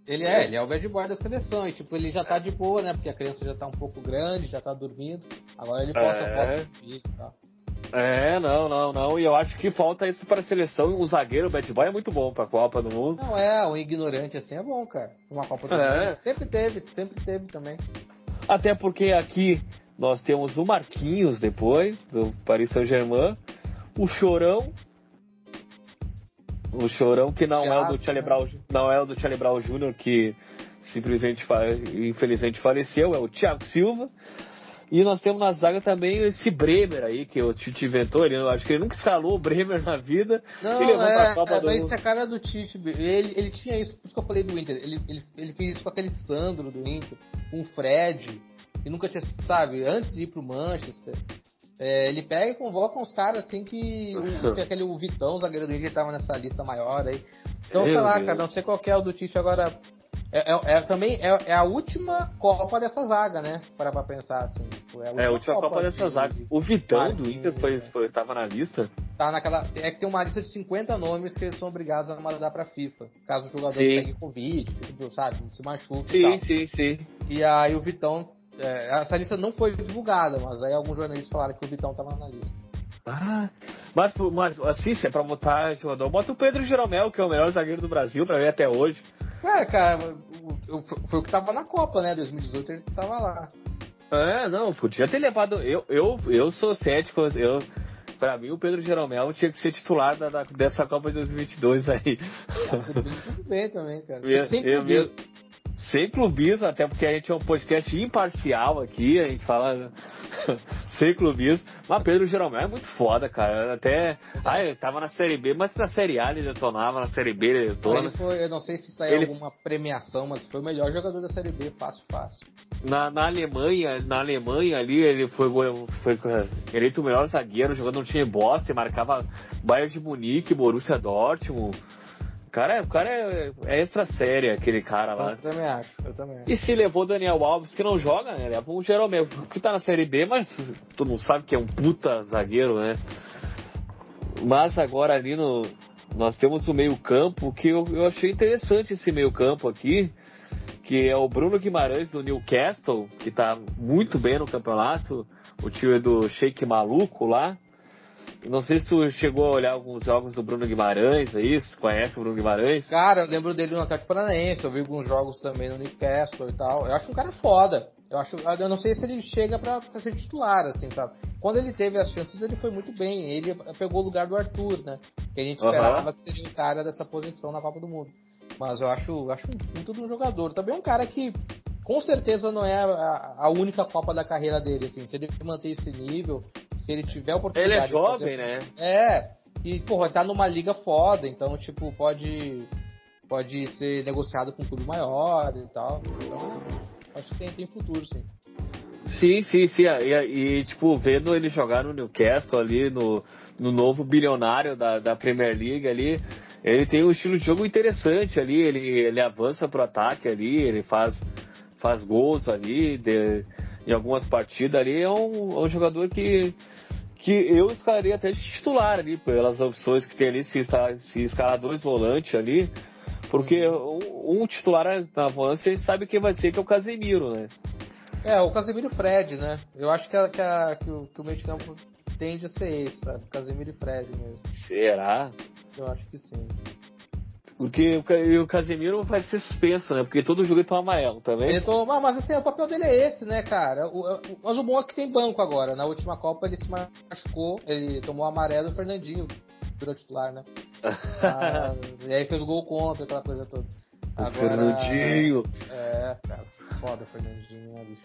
Ele é, ele é o bad boy da seleção. E tipo, ele já tá de boa, né? Porque a criança já tá um pouco grande, já tá dormindo. Agora ele posta É. foto do filho e tal. É, não, não, não. E eu acho que falta isso para a seleção. O zagueiro, o bad boy, é muito bom para a Copa do Mundo. Não, é, um ignorante assim é bom, cara. Uma Copa do É. Mundo. Sempre teve, sempre teve também. Até porque aqui nós temos o Marquinhos depois, do Paris Saint-Germain, o Chorão. O Chorão que não é o do Chato, Charlie né? Brown, não é o do Charlie Brown Jr. que simplesmente infelizmente faleceu, é o Thiago Silva. E nós temos na zaga também esse Bremer aí, que o Tite inventou. Ele, eu acho que ele nunca escalou o Bremer na vida. Não, e levou é, pra Copa é, do mas isso é a cara do Tite. Ele, ele tinha isso, por isso que eu falei do Inter. Ele, ele, ele fez isso com aquele Sandro do Inter, com o Fred, e nunca tinha, sabe, antes de ir pro Manchester. é, ele pega e convoca uns caras assim que. Assim, aquele o Vitão, o zagueiro do Inter, tava nessa lista maior aí. Então, sei Meu lá, Deus. cara, não sei qual que é o do Tite agora. É, é- é também é, é a última Copa dessa zaga, né? Se parar pra pensar assim. Tipo, É, a última Copa dessa de- zaga. O Vitão do Marquinhos, Inter foi, né? foi, tava na lista. tá naquela. É que tem uma lista de 50 nomes que eles são obrigados a mandar pra FIFA. Caso o jogador Sim. pegue Covid, sabe, se machuque e Sim, tal. sim, sim. E aí o Vitão. é, essa lista não foi divulgada, mas aí alguns jornalistas falaram que o Vitão tava na lista. Ah, mas, mas assim, se é pra botar jogador, bota o Pedro Jeromel, que é o melhor zagueiro do Brasil, pra ver até hoje. Cara, cara, foi o que tava na Copa, né? 2018 ele tava lá. É, não, podia ter levado. Eu, eu, eu sou cético, eu. Pra mim, o Pedro Jeromel tinha que ser titular da, da- dessa Copa de 2022 aí. Tudo bem, tudo bem também, cara. Eu- Sem eu Sem clubismo, até porque a gente é um podcast imparcial aqui, a gente fala sem clubismo. Mas Pedro Jeromel é muito foda, cara. Até. Ah, ele tava na Série B, mas na Série A ele detonava, na Série B ele Ele detona. foi, eu não sei se isso aí é Ele- alguma premiação, mas foi o melhor jogador da Série B, fácil, fácil. Na, na Alemanha, na Alemanha ali, ele foi, foi eleito o melhor zagueiro, jogando no time Boston, marcava Bayern de Munique, Borussia Dortmund. O cara, é- o cara é, é extra sério, aquele cara lá. Eu também acho, eu também acho. E se levou o Daniel Alves, que não joga, né? Leva o Jeromel, que tá na Série B, mas tu não sabe que é um puta zagueiro, né? Mas agora ali no. Nós temos o meio-campo, que eu, eu achei interessante esse meio-campo aqui, que é o Bruno Guimarães do Newcastle, que tá muito bem no campeonato, o time do Sheik Maluco lá. Não sei se tu chegou a olhar alguns jogos do Bruno Guimarães se tu conhece o Bruno Guimarães. Cara, eu lembro dele no Atlético Paranaense, eu vi alguns jogos também no Newcastle e tal. Eu acho um cara foda. Eu acho, eu não sei se ele chega pra, pra ser titular, assim, sabe? Quando ele teve as chances, ele foi muito bem. Ele pegou o lugar do Arthur, né? Que a gente Aham. esperava que seria o cara dessa posição na Copa do Mundo. Mas eu acho, acho um puta de um jogador. Também um cara que com certeza não é a, a única Copa da carreira dele, assim. Se ele manter esse nível, se ele tiver a Ele oportunidade é de fazer jovem, né? é, e, porra, tá numa liga foda, então, tipo, pode pode ser negociado com um clube maior e tal. Então, acho que tem, tem futuro, sim. Sim, sim, sim. E, e, tipo, vendo ele jogar no Newcastle ali, no, no novo bilionário da, da Premier League ali, ele tem um estilo de jogo interessante ali, ele, ele avança pro ataque ali, ele faz, faz gols ali, de- em algumas partidas ali, é um, é um jogador que, que eu escalaria até de titular ali, pelas opções que tem ali, se, está, se escalar dois volantes ali, porque um, um titular na volância, gente sabe quem vai ser, que é o Casemiro, né? É, o Casemiro e o Fred, né? Eu acho que, a- que, a- que o, que o meio de campo tende a ser esse, sabe? Casemiro e Fred mesmo. Será? Eu acho que sim. Porque o Ca- o Casemiro vai ser suspenso, né? Porque todo jogo ele toma amarelo também. Ele to- ah, mas assim, o papel dele é esse, né, cara? O, o- mas o bom é que tem banco agora. Na última Copa ele se machucou, ele tomou amarelo o Fernandinho virou titular, né? Mas- e aí fez o gol contra, aquela coisa toda. O Fernandinho. É, cara, foda o Fernandinho, né, bicho?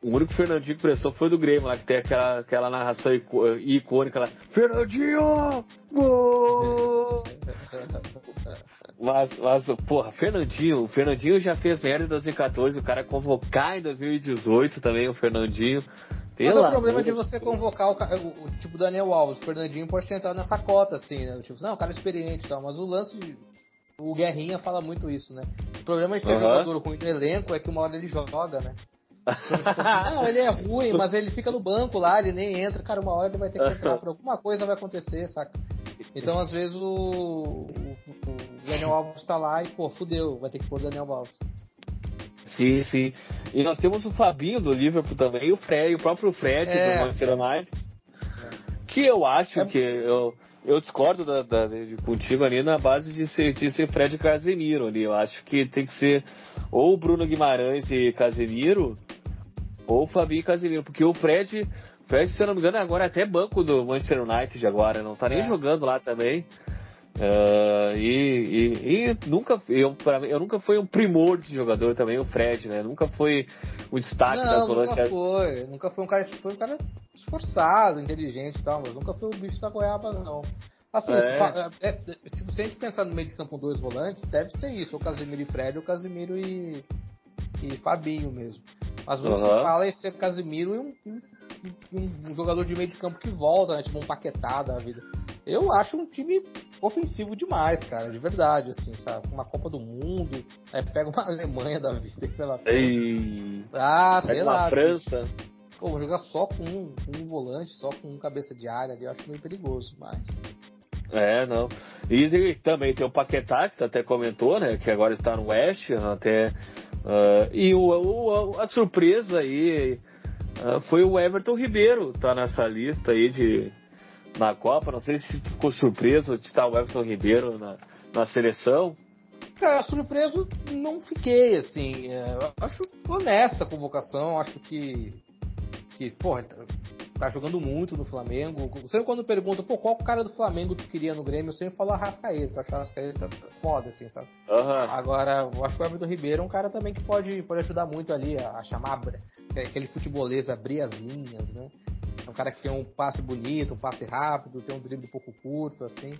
O único Fernandinho que prestou foi do Grêmio, lá que tem aquela, aquela narração icônica lá. Fernandinho! Gol! Mas, mas, porra, Fernandinho, o Fernandinho já fez merda em 2014, o cara convocar em 2018 também o Fernandinho. Mas Pelo é o problema de você convocar o, o, o tipo Daniel Alves, o Fernandinho pode ter entrado nessa cota, assim, né? Tipo, não, o cara é experiente e tal, mas o lance de. O Guerrinha fala muito isso, né? O problema de ter Aham. jogador ruim no elenco é que uma hora ele joga, né? Então, tipo assim, não, ele é ruim, mas ele fica no banco lá, ele nem entra. Cara, uma hora ele vai ter que entrar por alguma coisa vai acontecer, saca? Então, às vezes, o, o, o Daniel Alves tá lá e, pô, fudeu, vai ter que pôr o Daniel Alves. Sim, sim. E nós temos o Fabinho do Liverpool também, e o Fred, o próprio Fred É. do Manchester United. Que eu acho É. que eu, eu discordo da, da- de, contigo ali na base de ser, de ser Fred e Casemiro ali. Eu acho que tem que ser ou Bruno Guimarães e Casemiro, ou Fabinho e Casemiro. Porque o Fred, Fred, se eu não me engano, agora é até banco do Manchester United agora, não tá nem É. jogando lá também. Ah, e, e, e nunca eu, pra eu nunca fui um primor de jogador também, o Fred, né? Nunca foi o destaque da Não, colônia. nunca foi. Nunca foi um cara, foi um cara esforçado, inteligente e tal, mas nunca foi o bicho da goiaba, não. Assim, É. é, é, se você a gente pensar no meio de campo com dois volantes, deve ser isso, ou Casimiro e Fred, ou Casimiro e, e Fabinho mesmo. Mas o que você fala é ser Casimiro e um, um- um- um jogador de meio de campo que volta, né? Tipo um paquetá da vida. Eu acho um time ofensivo demais, cara, de verdade, assim, sabe? Uma Copa do Mundo, aí pega uma Alemanha da vida pela frente. Ei, Ah, sei pega lá. uma França. Pô, vou jogar só com um, com um volante, só com um cabeça de área ali, eu acho meio perigoso, mas. É, não. E, e também tem o Paquetá, que tu até comentou, né? Que agora está no West, até. ah, e o, o- a surpresa aí foi o Everton Ribeiro, tá nessa lista aí de. Na Copa, não sei se ficou surpreso de estar o Everton Ribeiro na, na seleção. Cara, surpreso não fiquei, assim. é, acho honesta a convocação, acho que. Que, porra, tá, jogando muito no Flamengo. Sempre quando perguntam, pô, qual cara do Flamengo tu queria no Grêmio, eu sempre falo Arrascaeta. Eu acho Arrascaeta foda, assim, sabe? Aham. Agora, eu acho que o Everton Ribeiro é um cara também que pode, pode ajudar muito ali a, a chamar abra- aquele futebolês, abrir as linhas, né? É um cara que tem um passe bonito, um passe rápido, tem um drible um pouco curto, assim.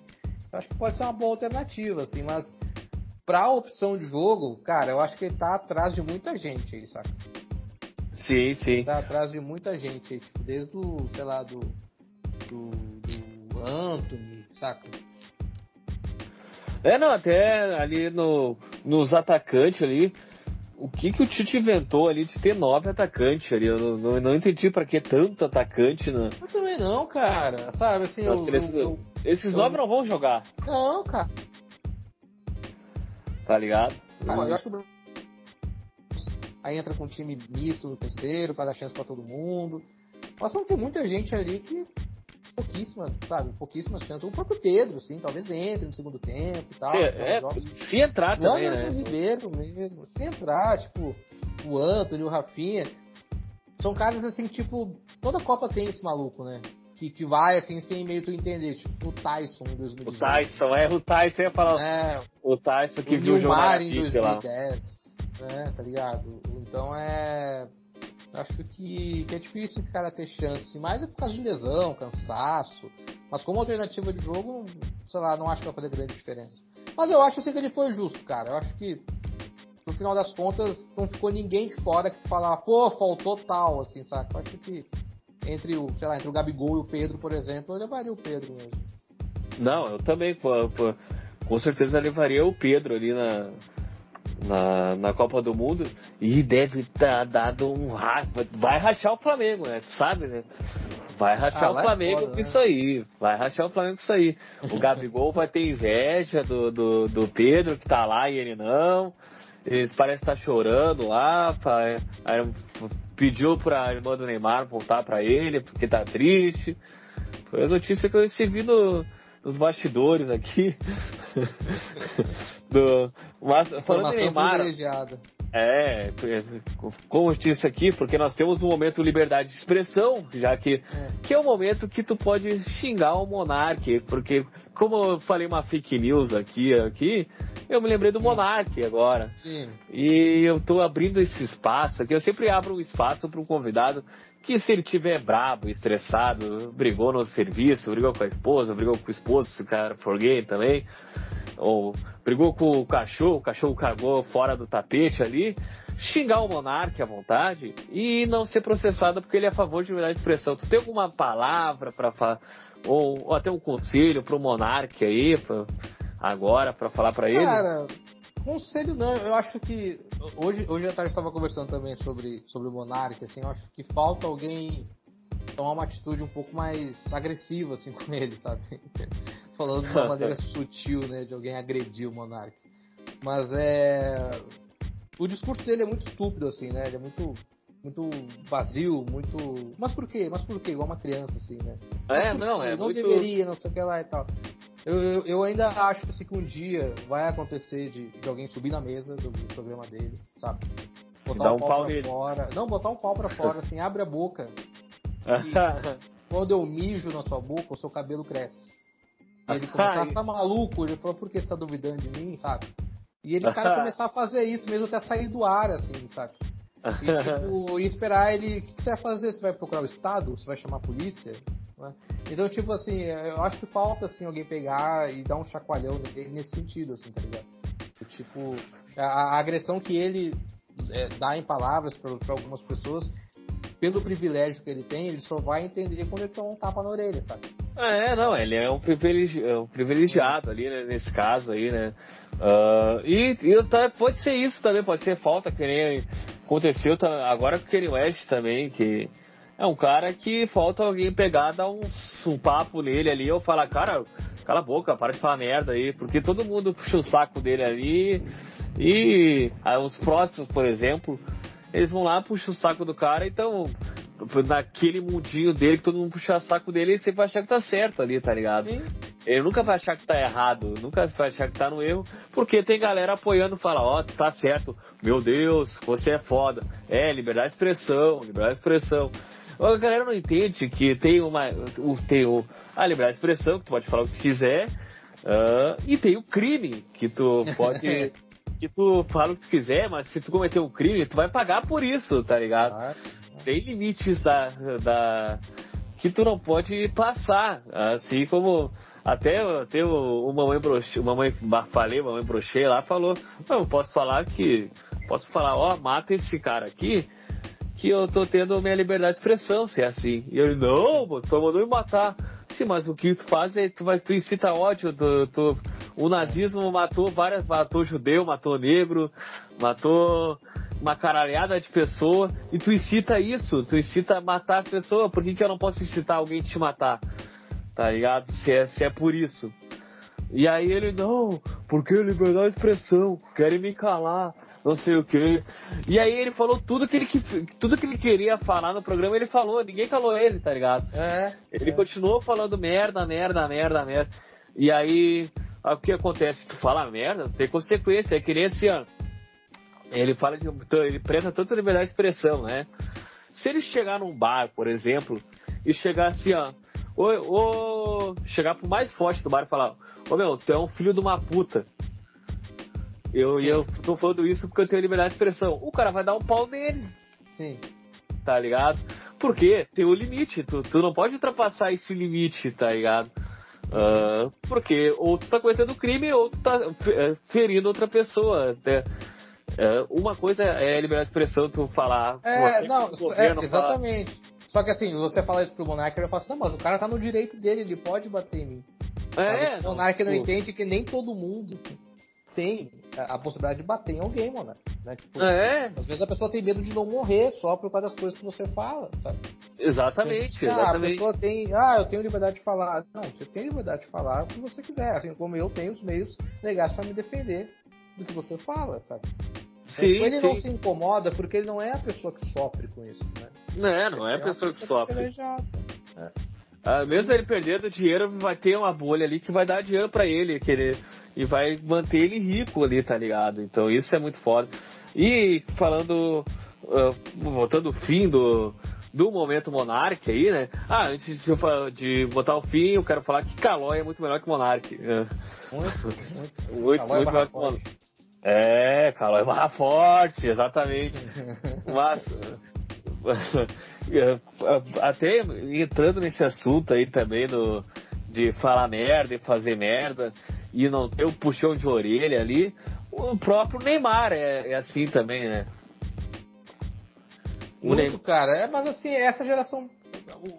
Eu acho que pode ser uma boa alternativa, assim, mas pra opção de jogo, cara, eu acho que ele tá atrás de muita gente aí, saca? Sim, sim. Tá atrás de muita gente aí, tipo, desde o, sei lá, do. do, do Anthony, saca? É, não, até ali no, nos atacantes ali, o que que o Tite inventou ali de ter nove atacantes ali? Eu não, não, não entendi pra que tanto atacante na, Eu também não, cara, sabe, assim, eu, eu- eu- Esses nove não vão jogar, Não, cara. tá ligado? Ah, eu acho que o aí entra com um time misto no terceiro, para dar chance pra todo mundo. Mas não tem muita gente ali que pouquíssima, sabe, pouquíssimas chances. O próprio Pedro, sim, talvez entre no segundo tempo e tal. Se, nos é, se entrar O também, Everton né? Ribeiro mesmo. Se entrar, tipo, o Anthony, o Rafinha, são caras assim, tipo, toda Copa tem esse maluco, né? Que, que vai assim sem meio tu entender, tipo o Tyson em O 2018. Tyson, é, o Tyson ia falar. É, O Tyson que o viu o na em Fife lá. 2010, né, tá ligado? Então é. Acho que, que é difícil esse cara ter chance, mais é por causa de lesão, cansaço. Mas como alternativa de jogo, sei lá, não acho que vai fazer grande diferença. Mas eu acho assim que ele foi justo, cara. Eu acho que no final das contas não ficou ninguém de fora que falava, pô, faltou tal, assim, saca? Eu acho que entre o, sei lá, entre o Gabigol e o Pedro, por exemplo, eu levaria o Pedro mesmo. Não, eu também, pô, com certeza levaria o Pedro ali na, na, na Copa do Mundo e deve estar dado um vai rachar o Flamengo, né? Tu sabe, né? Vai rachar Ah, o é Flamengo foda, com né? isso aí. Vai rachar o Flamengo com isso aí. O Gabigol vai ter inveja do, do, do Pedro que tá lá e ele não. Ele parece estar chorando lá. Pediu pra irmã do Neymar voltar pra ele porque tá triste. Foi a notícia que eu recebi no, nos bastidores aqui. do, mas, falando Formação em Neymar, é, como eu disse aqui, porque nós temos um momento liberdade de expressão, já que, É. que é o momento que tu pode xingar o Monark, porque como eu falei uma fake news aqui, aqui eu me lembrei do Monark agora. Sim. E eu tô abrindo esse espaço aqui. Eu sempre abro um espaço para um convidado que, se ele tiver brabo, estressado, brigou no serviço, brigou com a esposa, brigou com o esposo, se o cara for gay também, ou brigou com o cachorro, o cachorro cagou fora do tapete ali. xingar o monarca à vontade e não ser processado porque ele é a favor de liberdade de expressão. Tu tem alguma palavra para falar, ou, ou, até um conselho pro monarca aí, pra, agora, para falar para ele? Cara, conselho não, eu acho que. Hoje, hoje à tarde estava conversando também sobre, sobre o monarca, assim, eu acho que falta alguém tomar uma atitude um pouco mais agressiva assim com ele, sabe? Falando de uma maneira sutil, né, de alguém agredir o monarca. Mas é o discurso dele é muito estúpido, assim, né? Ele é muito, muito vazio, muito. Mas por quê? Mas por quê? Igual uma criança, assim, né? É, não, é. Não muito... deveria, não sei o que lá e tal. Eu, eu, eu, ainda acho assim, que um dia vai acontecer de, de alguém subir na mesa do, do programa dele, sabe? Botar um, um, pau, pau pra nele. fora. Não, botar um pau pra fora, assim, abre a boca. quando eu mijo na sua boca, o seu cabelo cresce. E ele começar a estar maluco, ele falou, por que você tá duvidando de mim, sabe? E ele, cara, começar a fazer isso mesmo até sair do ar, assim, sabe? E, tipo, e esperar ele. O que, você vai fazer? Você vai procurar o Estado? Você vai chamar a polícia? Né? Então, tipo assim, eu acho que falta assim, alguém pegar e dar um chacoalhão nesse sentido, assim, tá ligado? Tipo, a, a agressão que ele é, dá em palavras para algumas pessoas, pelo privilégio que ele tem, ele só vai entender quando ele toma um tapa na orelha, sabe? É, não, ele é um, privilegi é um privilegiado ali, né, nesse caso aí, né? Uh, e, e pode ser isso também, pode ser falta, que nem aconteceu agora com o Kenny West também, que é um cara que falta alguém pegar, dar um, um papo nele ali, ou falar, cara, cala a boca, para de falar merda aí, porque todo mundo puxa o saco dele ali, e ah, os próximos, por exemplo, eles vão lá, puxam o saco do cara, então naquele mundinho dele que todo mundo puxa o saco dele, ele sempre vai achar que tá certo ali, tá ligado? Sim. Ele nunca vai achar que tá errado, nunca vai achar que tá no erro, porque tem galera apoiando e fala, ó, oh, tá certo, meu Deus, você é foda. É, liberdade de expressão, liberdade de expressão. A galera não entende que tem uma. Tem o, a liberdade de expressão, que tu pode falar o que quiser, uh, e tem o crime, que tu pode. que tu fala o que tu quiser, mas se tu cometer um crime, tu vai pagar por isso, tá ligado? Tem limites da, da. que tu não pode passar. Assim como até, até o, o Mamãe Brochê, Mamãe Falei, Mamãe Brochê lá falou, não, posso falar que, posso falar, ó, oh, mata esse cara aqui, que eu tô tendo minha liberdade de expressão, se é assim. E ele, não, só mandou me matar. Sim, mas o que tu faz é, tu, vai, tu incita ódio, tu, tu, o nazismo matou várias, matou judeu, matou negro, matou uma caralhada de pessoa, e tu incita isso, tu incita matar a pessoa, por que, que eu não posso incitar alguém a te matar? Tá ligado? Se é, se é por isso. E aí ele, não, porque liberdade de expressão, querem me calar, não sei o que. E aí ele falou tudo que ele, tudo que ele queria falar no programa, ele falou, ninguém calou ele, tá ligado? É, ele é. continuou falando merda, merda, merda, merda. E aí, o que acontece? Tu fala merda, tem consequência, é que nem esse ano. Ele fala de. Ele presta tanta liberdade de expressão, né? Se ele chegar num bar, por exemplo, e chegar assim, ó ou, ou chegar pro mais forte do bar e falar, ô meu, tu é um filho de uma puta. Eu, eu tô falando isso porque eu tenho liberdade de expressão. O cara vai dar um pau nele. Sim. Tá ligado? Porque tem o um limite, tu, tu não pode ultrapassar esse limite, tá ligado? Uh, porque ou tu tá cometendo crime ou tu tá é, ferindo outra pessoa. Até. Uh, uma coisa é a liberdade de expressão, tu falar. É, não, é, exatamente. Falar, só que assim, você fala isso pro Monark, ele fala assim, não, mas o cara tá no direito dele, ele pode bater em mim. É, mas o Monark não, não entende que nem todo mundo tem a, possibilidade de bater em alguém, mano. Né? Tipo, é. Às vezes a pessoa tem medo de não morrer só por causa das coisas que você fala, sabe? Exatamente, então, exatamente. a pessoa tem, ah, eu tenho liberdade de falar. Não, você tem liberdade de falar o que você quiser, assim como eu tenho os meios legais para me defender do que você fala, sabe? Então, sim, tipo, ele sim. não se incomoda porque ele não é a pessoa que sofre com isso, né? Não é, não é a pessoa que sofre. É. Ah, mesmo ele perdendo dinheiro, vai ter uma bolha ali que vai dar dinheiro para ele, querer e vai manter ele rico ali, tá ligado? Então isso é muito foda. E falando, uh, voltando o fim do, do momento Monark aí, né? Ah, antes de, eu, de botar o fim, eu quero falar que Calói é muito melhor que Monark. Muito, muito. muito, muito melhor que Monark. É, Calói é barra forte, exatamente. Mas até entrando nesse assunto aí também do, de falar merda e fazer merda e não ter o um puxão de orelha ali, o próprio Neymar é, é, assim também, né? O Muito, Neymar- cara. É, mas assim, essa geração.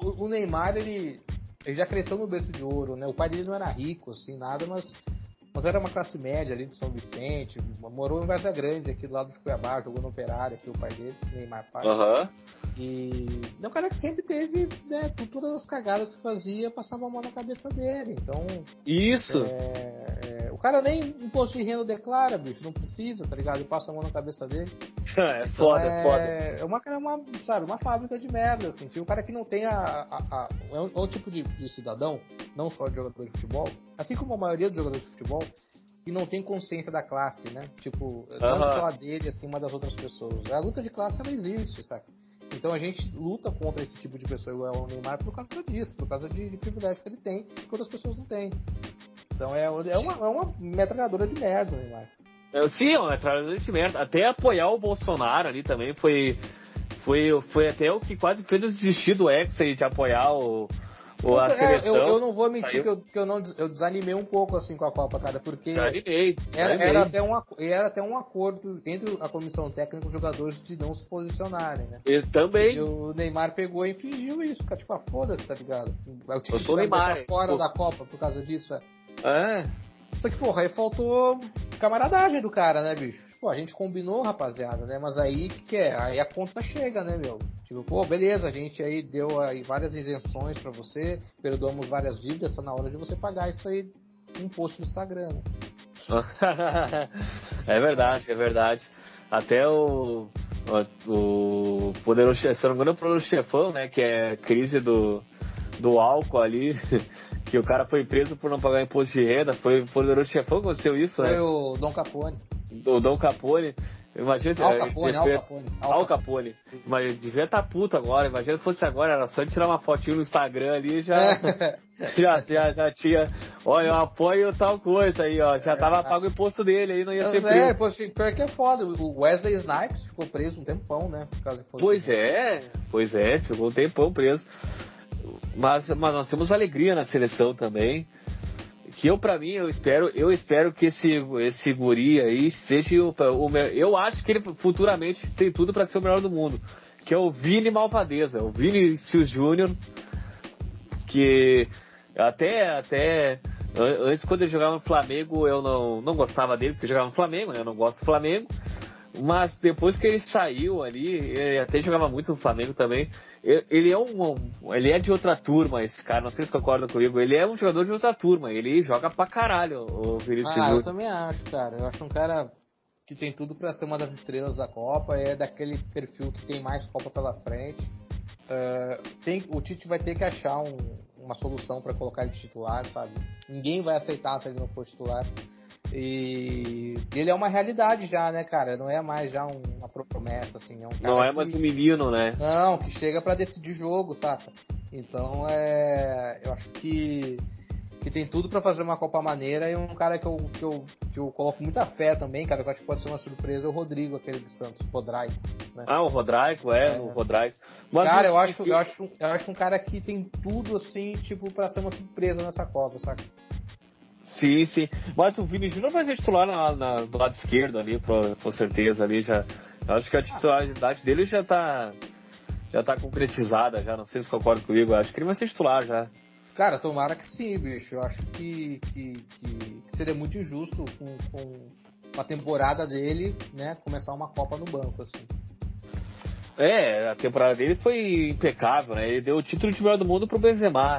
O, o Neymar, ele, ele já cresceu no berço de ouro, né? O pai dele não era rico, assim, nada, mas, mas era uma classe média ali de São Vicente. Morou em Vaza Grande, aqui do lado de Cuiabá, jogou no Operário, aqui o pai dele, Neymar pai. Aham. E é um cara que sempre teve, né? por Todas as cagadas que fazia, passava a mão na cabeça dele. Então, Isso. é, cara nem imposto de renda declara, bicho, não precisa, tá ligado? Ele passa a mão na cabeça dele. É, Então, foda, é, foda. É uma, cara, uma, sabe, uma fábrica de merda, assim. Tipo, um cara que não tem a. a- a- é, um, é um tipo de, de cidadão, não só de jogador de futebol, assim como a maioria dos jogadores de futebol, que não tem consciência da classe, né? Tipo, não só a dele, assim, uma das outras pessoas. A luta de classe, ela existe, sabe? Então a gente luta contra esse tipo de pessoa igual o Neymar por causa disso, por causa de, de privilégio que ele tem, que outras pessoas não têm. Então é, é, uma, é uma metralhadora de merda, Neymar. É, Sim, é uma trabalhadora de merda. Até apoiar o Bolsonaro ali também foi. Foi, foi até o que quase fez eu desistir do Hexa e de apoiar o, o a É, seleção. eu, eu não vou mentir Saiu. que, eu, que eu não eu desanimei um pouco assim com a Copa, cara, porque Já animei. já era, era até um, era até um acordo entre a comissão técnica e os jogadores de não se posicionarem, né? Eu também. E o Neymar pegou e fingiu isso, cara. Tipo, ah, foda-se, tá ligado? O time Eu sou Neymar, fora pô. da Copa por causa disso, é. É. Só que, porra, aí faltou camaradagem do cara, né, bicho? Pô, a gente combinou, rapaziada, né? Mas aí, que, que é? Aí a conta chega, né, meu? Tipo, pô, beleza, a gente aí deu aí várias isenções pra você, perdoamos várias dívidas, tá na hora de você pagar isso aí um post no Instagram, né? é verdade, é verdade. Até o, o, poderoso, se não engano, o poderoso chefão, né? Que é crise do, do álcool ali, que o cara foi preso por não pagar imposto de renda. Foi poderoso chefão que aconteceu isso, Foi né? o Dom Capone. O Dom Capone. Imagina se. Al é, Capone, Al Capone. Al Capone. Mas devia estar puto agora. Imagina se fosse agora, era só tirar uma fotinho no Instagram ali e já. Já, já, já tinha. Olha, eu apoio tal coisa aí, ó. Já tava pago o imposto dele aí, não ia ser Mas é, preso. pô, pior que é foda. O Wesley Snipes ficou preso um tempão, né? Por causa do imposto Pois é, pois é, ficou um tempão preso. Mas, mas nós temos alegria na seleção também. Que eu, pra mim, eu espero, eu espero que esse, esse guri aí seja o, o Eu acho que ele futuramente tem tudo pra ser o melhor do mundo. Que é o Vini Malvadeza, o Vinicius Júnior. Que até, até an- antes, quando ele jogava no Flamengo, eu não, não gostava dele, porque jogava no Flamengo, né? Eu não gosto do Flamengo. Mas depois que ele saiu ali, ele até jogava muito no Flamengo também. Ele é um. Ele é de outra turma, esse cara, não sei se concorda comigo. Ele é um jogador de outra turma, ele joga pra caralho, o Vinícius Ah, eu também acho, cara. Eu acho um cara que tem tudo pra ser uma das estrelas da Copa, é daquele perfil que tem mais Copa pela frente. É, tem, o Tite vai ter que achar um- uma solução pra colocar ele titular, sabe? Ninguém vai aceitar se ele não for titular. E ele é uma realidade já, né, cara? Não é mais já um- uma promessa, assim. É um cara Não é que- mais um menino, né? não, que chega pra decidir jogo, saca? Então é. Eu acho que, que tem tudo pra fazer uma Copa maneira e um cara que eu, que, eu, que eu coloco muita fé também, cara, que eu acho que pode ser uma surpresa, é o Rodrigo, aquele de Santos, Rodrigo. Né? Ah, o Rodrigo, é, É. o Rodrigo. Mas cara, o- eu acho, eu, acho, eu acho um cara que tem tudo assim, tipo, pra ser uma surpresa nessa Copa, saca? Sim, sim. Mas o Vini Júnior vai ser titular na, na- do lado esquerdo ali, pro- com certeza ali já. Eu acho que a titularidade dele já tá. Já tá concretizada, já. Não sei se concorda comigo. Acho que ele vai ser titular já. Cara, tomara que sim, bicho. Eu acho que, que, que, que seria muito injusto com, com a temporada dele, né, começar uma Copa no banco, assim. É, a temporada dele foi impecável, né? Ele deu o título de melhor do mundo pro Benzema.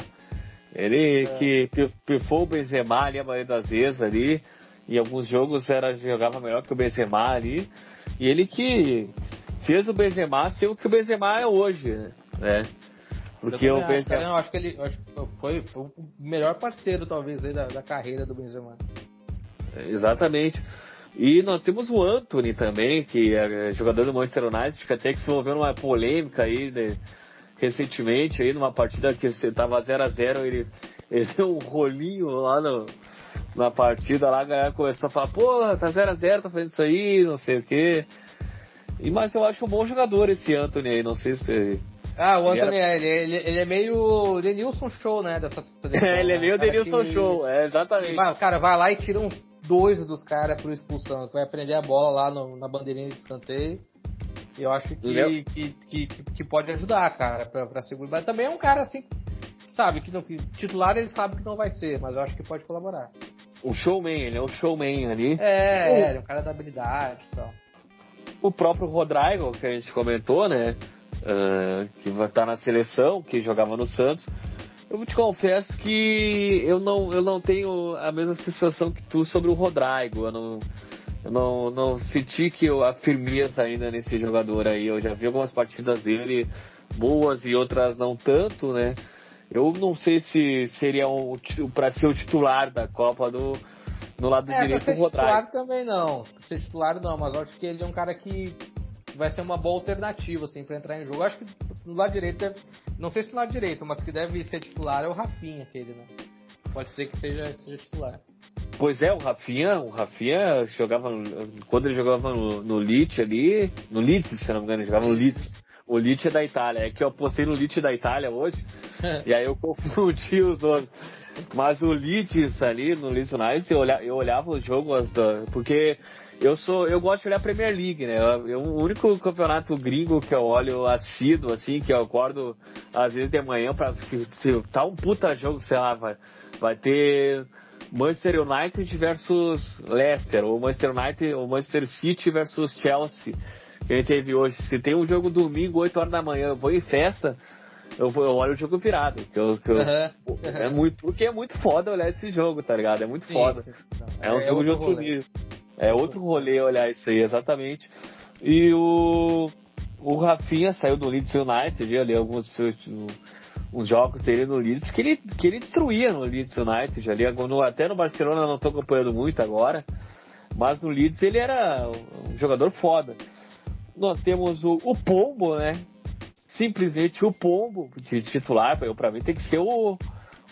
Ele que pi- pifou o Benzema ali a maioria das vezes ali. Em alguns jogos era, jogava melhor que o Benzema ali. E ele que fez o Benzema ser o que o Benzema é hoje, né? Porque eu o cara, Benzema... eu acho que ele acho que foi, foi o melhor parceiro, talvez, aí, da, da carreira do Benzema. Exatamente. E nós temos o Anthony também, que é jogador do Manchester United, que até que se envolveu numa polêmica aí né, recentemente, aí numa partida que você tava 0 a 0 ele, ele deu um rolinho lá no, na partida, lá a galera começou a falar, porra, tá 0 a 0 tá fazendo isso aí, não sei o quê. E, mas eu acho um bom jogador esse Anthony aí, não sei se. Ah, o Anthony, ele, ele, ele é meio Denilson Show, né? Dessa seleção, ele é né? meio Cara Denilson que- Show, é, exatamente. Vai, cara, vai lá e tira uns dois dos caras por expulsão. que Vai prender a bola lá no- na bandeirinha de escanteio. Eu acho que, que, que, que, pode ajudar, cara, pra, pra segurar. Mas também é um cara assim, sabe, que, não, que titular ele sabe que não vai ser, mas eu acho que pode colaborar. O showman, ele é o showman ali. É, Uh. é, ele é um cara da habilidade e tal. O próprio Rodrigo, que a gente comentou, né? ah, que vai estar na seleção, que jogava no Santos. Eu te confesso que eu não, eu não tenho a mesma sensação que tu sobre o Rodrigo. Eu não, eu não, não senti que eu, a firmeza ainda nesse jogador aí. Eu já vi algumas partidas dele boas e outras não tanto, né? Eu não sei se seria um, para ser o titular da Copa do, no lado É, direito ser o Rodrigo. titular também não. Ser titular não, mas acho que ele é um cara que vai ser uma boa alternativa, assim, pra entrar em jogo. Acho que no lado direito deve. Não sei se no lado direito, mas que deve ser titular é o Rafinha, aquele, né? Pode ser que seja, seja titular. Pois é, o Rafinha, o Rafinha jogava quando ele jogava no, no Leeds ali, no Leeds, se não me engano, ele jogava no Leeds. O Leeds é da Itália, é que eu apostei no Leeds da Itália hoje, e aí eu confundi os dois. Mas o Leeds ali, no Leeds United, eu, olha, eu olhava o jogo, porque eu sou, eu gosto de olhar a Premier League, né? Eu, o único campeonato gringo que eu olho assíduo, assim, que eu acordo às vezes de manhã pra se, se tá um puta jogo, sei lá, vai, vai ter Manchester United versus Leicester, ou Manchester United, ou Manchester City versus Chelsea, que a gente teve hoje. Se tem um jogo domingo, 8 horas da manhã, eu vou em festa, eu, vou, eu olho o jogo virado. Que eu, que eu- Aham. é muito, porque é muito foda olhar esse jogo, tá ligado? É muito Sim, foda. sim. É um jogo de outro rolê. nível. É outro rolê olhar isso aí, exatamente. E o, o Rafinha saiu do Leeds United, ali alguns uns jogos dele no Leeds, que ele, que ele destruía no Leeds United ali. No- até no Barcelona eu não tô acompanhando muito agora, mas no Leeds ele era um jogador foda. Nós temos o, o Pombo, né? Simplesmente o Pombo, de titular, pra mim tem que ser o,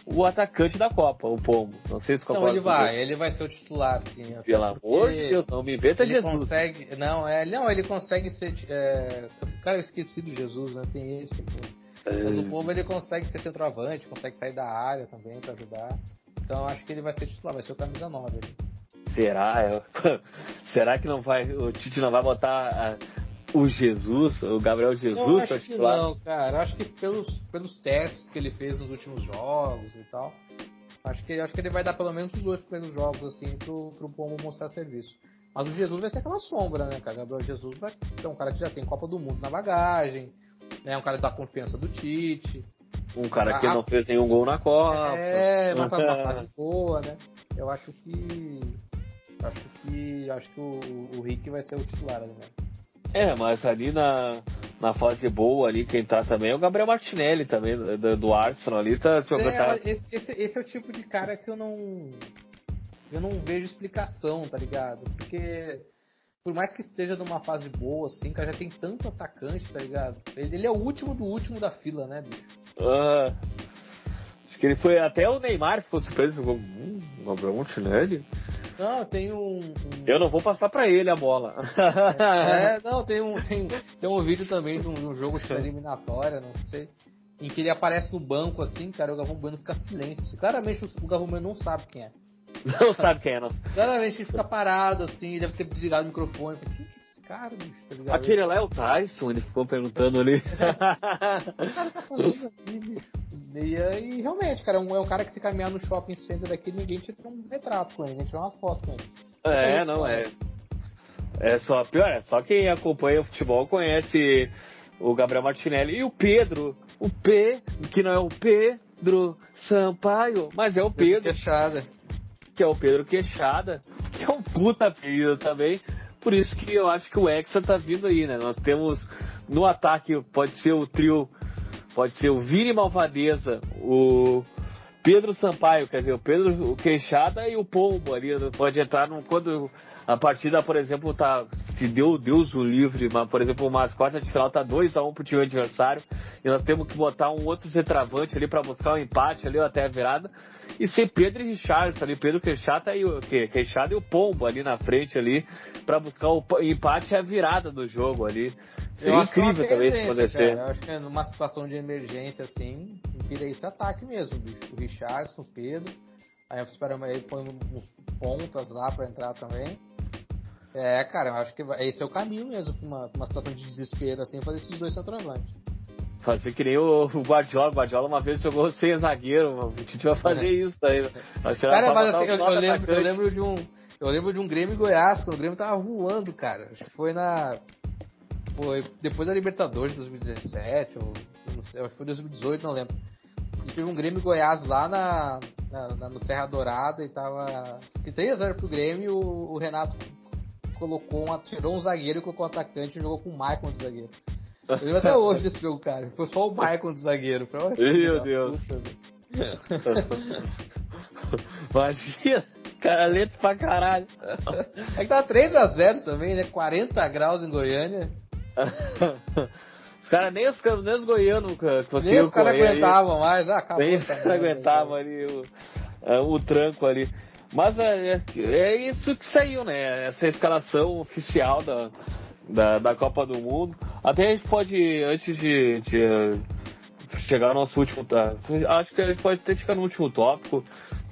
o atacante da Copa, o Pombo. Não sei se Não, ele vai, ele vai ser o titular, sim. Pelo amor de Deus, não me inventa Ele Jesus. consegue. Não, é, não, ele consegue ser. É, cara, eu esqueci do Jesus, né? Tem esse. pô. Mas o povo ele consegue ser centroavante, consegue sair da área também pra ajudar. Então acho que ele vai ser titular, vai ser o camisa 9 ali. Será? Eu- Será que não vai, o Tite não vai botar ah, o Jesus, o Gabriel Jesus pra titular? não, cara. Acho que pelos, pelos testes que ele fez nos últimos jogos e tal, acho que, acho que ele vai dar pelo menos os dois primeiros jogos, assim, pro, pro Pombo mostrar serviço. Mas o Jesus vai ser aquela sombra, né, cara? Gabriel Jesus vai é um cara que já tem Copa do Mundo na bagagem, né? Um cara da confiança do Tite. Um cara que Ah, não fez nenhum gol na Copa. É, mas tá numa fase boa, né? Eu acho que. Acho que. Acho que o, o Rick vai ser o titular ali, né? É, mas ali na, na fase boa ali, quem tá também é o Gabriel Martinelli também, do, do Arsenal ali, tá. É, tá- esse, esse, esse é o tipo de cara que eu não. Eu não vejo explicação, tá ligado? Porque. Por mais que esteja numa fase boa, assim, cara, já tem tanto atacante, tá ligado? Ele, ele é o último do último da fila, né, bicho? Ah, acho que ele foi até o Neymar ficou surpreso, ficou, hum, Gabriel Martinelli? Não, tem um. um- Eu não vou passar pra ele a bola. É, não, tem um, tem, tem um vídeo também de um, de um jogo de eliminatória, não sei, em que ele aparece no banco assim, cara, o Galvão Bueno fica silêncio. Claramente o, o Galvão Bueno não sabe quem é. Não sabe quem é, não. Claramente ele fica parado assim, deve ter desligado o microfone. Quem que é esse cara, bicho? Tá ligado? Aquele lá é o Tyson, ele ficou perguntando ali. O que tá fazendo bicho? E, realmente, cara, é um, é um cara que se caminhar no shopping center daqui, ninguém tira um retrato com ele, ninguém tira uma foto com ele. É, não, é. É só, pior, é só quem acompanha o futebol conhece o Gabriel Martinelli e o Pedro. O P, que não é o Pedro Sampaio, mas é o Pedro, Fechada. Que é o Pedro Queixada, que é um puta apelido também. Por isso que eu acho que o Hexa tá vindo aí, né? Nós temos no ataque, pode ser o trio, pode ser o Vini Malvadeza, o Pedro Sampaio, quer dizer, o Pedro Queixada e o Pombo ali. né? Pode entrar num, quando a partida, por exemplo, tá. Se deu Deus o livre, mas, por exemplo, umas quartas de final tá 2x1 pro time adversário. E nós temos que botar um outro centroavante ali pra buscar um empate ali ou até a virada. E ser Pedro e Richardson ali, Pedro Queixada e o que? Queixada e o Pombo ali na frente ali, pra buscar o pa- empate e a virada do jogo ali. Seria é incrível também se acontecer. cara. Eu acho que é numa situação de emergência assim, vira esse ataque mesmo, bicho. O Richardson, o Pedro. Aí esperamos aí põe uns pontas lá pra entrar também. É, cara, eu acho que esse é o caminho mesmo pra uma, pra uma situação de desespero, assim, fazer esses dois centroavantes. Fazer que nem o o Guardiola. O Guardiola uma vez jogou sem zagueiro. O Tite vai fazer isso daí. Vai tirar Cara, mas assim, eu, eu lembro, eu lembro de um. Eu lembro de um Grêmio Goiás, quando o Grêmio tava voando, cara. Acho que foi na. Foi depois da Libertadores de 2017, ou não sei, acho que foi 2018, não lembro. E teve um Grêmio Goiás lá na, na- na- no Serra Dourada e tava. Que 3x0 pro Grêmio e o, o Renato colocou um, tirou um zagueiro e colocou um atacante e jogou com o Maicon de zagueiro. Eu lembro até hoje desse jogo, cara. Foi só o Maicon de zagueiro. Filha Meu Deus. Imagina. Cara lento pra caralho. É que tava 3x0 também, né? 40 graus em Goiânia. Os caras nem os, nem os goianos que Nem conseguiam os caras aguentavam mais. Ah, acabou. Nem os caras aguentavam ali o, é, o tranco ali. Mas é, é, é isso que saiu, né? Essa escalação oficial da, da, da Copa do Mundo. Até a gente pode, antes de, de chegar no nosso último. Acho que a gente pode até chegar no último tópico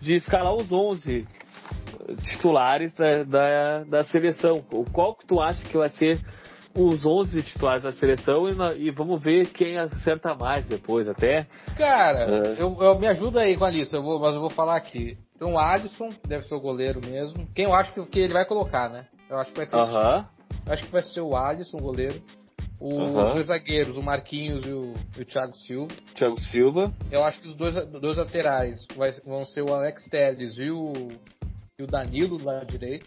de escalar os 11 titulares da, da, da seleção. Qual que tu acha que vai ser os 11 titulares da seleção e, na- e vamos ver quem acerta mais depois até. Cara, É. eu, eu- me ajuda aí com a lista, eu vou- mas eu vou falar aqui. Tem o Alisson, que deve ser o goleiro mesmo. Quem eu acho que, que ele vai colocar, né? Eu acho que vai ser, eu acho que vai ser o Alisson, goleiro. Os Aham. dois zagueiros, o Marquinhos e o, e o Thiago Silva. Thiago Silva. Eu acho que os dois, dois laterais vai- vão ser o Alex Telles e o, e o Danilo do lado direito.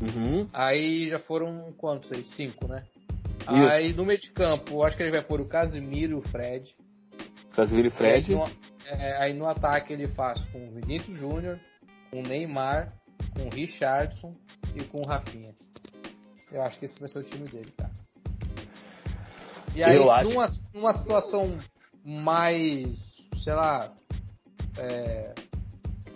Uhum. Aí já foram quantos aí? Cinco, né? Aí no meio de campo, eu acho que ele vai pôr o Casimiro e o Fred. Casimiro e Fred. No, é, aí no ataque ele faz com o Vinícius Júnior, com o Neymar, com o Richardson e com o Rafinha. Eu acho que esse vai ser o time dele, cara. E aí, Eu acho- numa, numa situação mais, sei lá, é,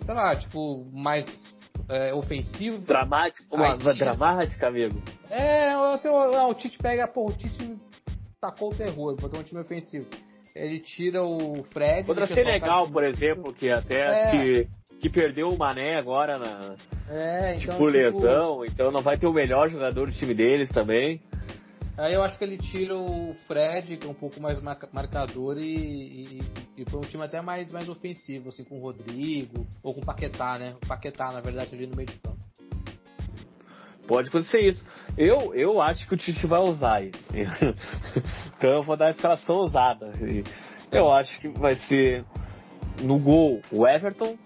sei lá, tipo, mais é, ofensivo. Dramático, uma Aí tira. dramática, amigo. É, assim, o, o Tite pega, pô, o Tite tacou o terror, botou um time ofensivo. Ele tira o Fred. Contra Senegal, por exemplo, que até É. que, que perdeu o Mané agora na, É, então, por lesão, então não vai ter o melhor jogador do time deles também. Aí eu acho que ele tira o Fred, que é um pouco mais marca- marcador, e, e, e foi um time até mais, mais ofensivo, assim, com o Rodrigo, ou com o Paquetá, né? O Paquetá, na verdade, ali no meio de campo. Pode acontecer isso. Eu, eu acho que o Tite vai usar aí. então eu vou dar a escalação ousada. Eu acho que vai ser no gol o Everton.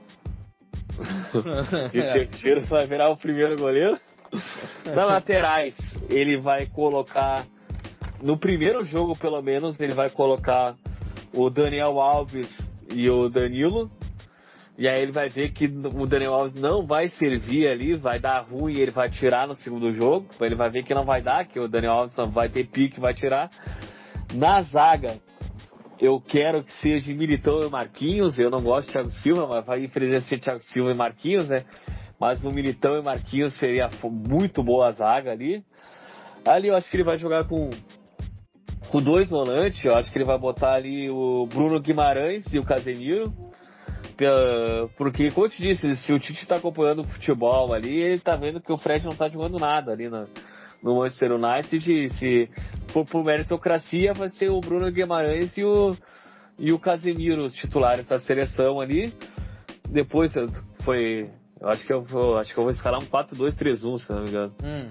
E o terceiro vai virar o primeiro goleiro. Na laterais, ele vai colocar. No primeiro jogo, pelo menos, ele vai colocar o Daniel Alves e o Danilo. E aí ele vai ver que o Daniel Alves não vai servir ali, vai dar ruim e ele vai tirar no segundo jogo. Ele vai ver que não vai dar, que o Daniel Alves não vai ter pique vai tirar. Na zaga, eu quero que seja Militão e Marquinhos. Eu não gosto de Thiago Silva, mas vai infelizmente ser Thiago Silva e Marquinhos, né? Mas no Militão e Marquinhos seria muito boa a zaga ali. Ali eu acho que ele vai jogar com, com dois volantes. Eu acho que ele vai botar ali o Bruno Guimarães e o Casemiro. Pela- Porque, como eu te disse, se o Tite tá acompanhando o futebol ali, ele tá vendo que o Fred não tá jogando nada ali na, no Manchester United. Se for por meritocracia, vai ser o Bruno Guimarães e o, e o Casemiro, os titulares da seleção ali. Depois foi. Eu acho que eu vou. Acho que eu vou escalar um 4-2-3-1, se não me engano. Hum.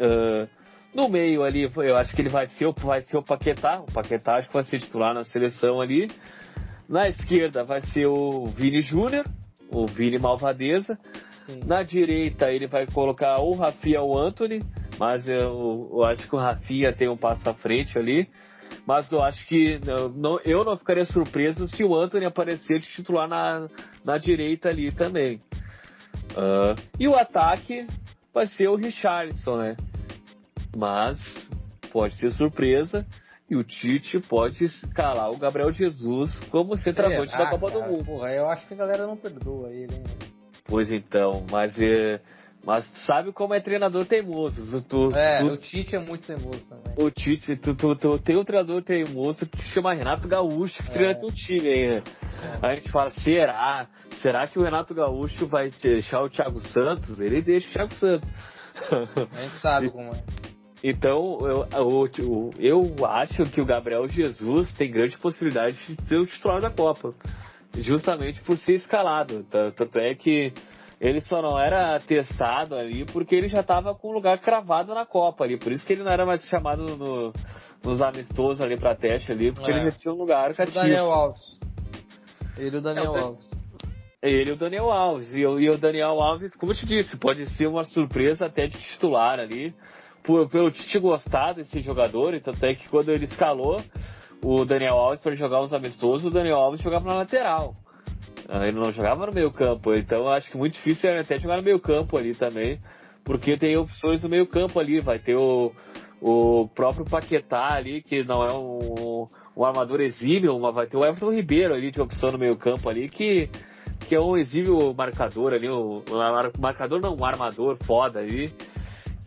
Ah, no meio ali, eu acho que ele vai ser, vai ser o Paquetá. O Paquetá acho que vai ser titular na seleção ali. Na esquerda vai ser o Vini Júnior, o Vini Malvadeza. Sim. Na direita ele vai colocar ou o Rafinha ou o Anthony, mas eu, eu acho que o Rafinha tem um passo à frente ali. Mas eu acho que não, eu não ficaria surpreso se o Anthony aparecer de titular na, na direita ali também. Ah, e o ataque vai ser o Richarlison, né? Mas pode ter surpresa e o Tite pode escalar o Gabriel Jesus como centroavante da Copa do cara? Mundo. Porra, eu acho que a galera não perdoa ele, hein? Pois então, mas é, mas sabe como é treinador teimoso. Tu, É, tu- o Tite é muito teimoso também. o Tite, tu, tu, tu tem um treinador teimoso que se chama Renato Gaúcho, que É. treina teu time aí? Aí a gente fala, será? Será que o Renato Gaúcho vai deixar o Thiago Santos? Ele deixa o Thiago Santos. A gente sabe como é. Então, eu, eu, eu acho que o Gabriel Jesus tem grande possibilidade de ser o titular da Copa. Justamente por ser escalado. Tanto é que ele só não era testado ali porque ele já estava com o lugar cravado na Copa ali. Por isso que ele não era mais chamado no, nos amistosos ali para teste ali, porque é. ele já tinha um lugar. O Daniel Alves. Ele e o Daniel é, Alves. Ele e o Daniel Alves. E, e o Daniel Alves, como eu te disse, pode ser uma surpresa até de titular ali por, pelo Tite gostar desse jogador, e tanto é que quando ele escalou o Daniel Alves para jogar os amistosos, o Daniel Alves jogava na lateral. Ah, ele não jogava no meio campo, então acho que muito difícil era até jogar no meio campo ali também, porque tem opções no meio campo ali, vai ter o, o próprio Paquetá ali, que não é um, um armador exímio, mas vai ter o Everton Ribeiro ali de opção no meio campo ali, que, que é um exímio marcador ali, um, um marcador não, um armador foda ali,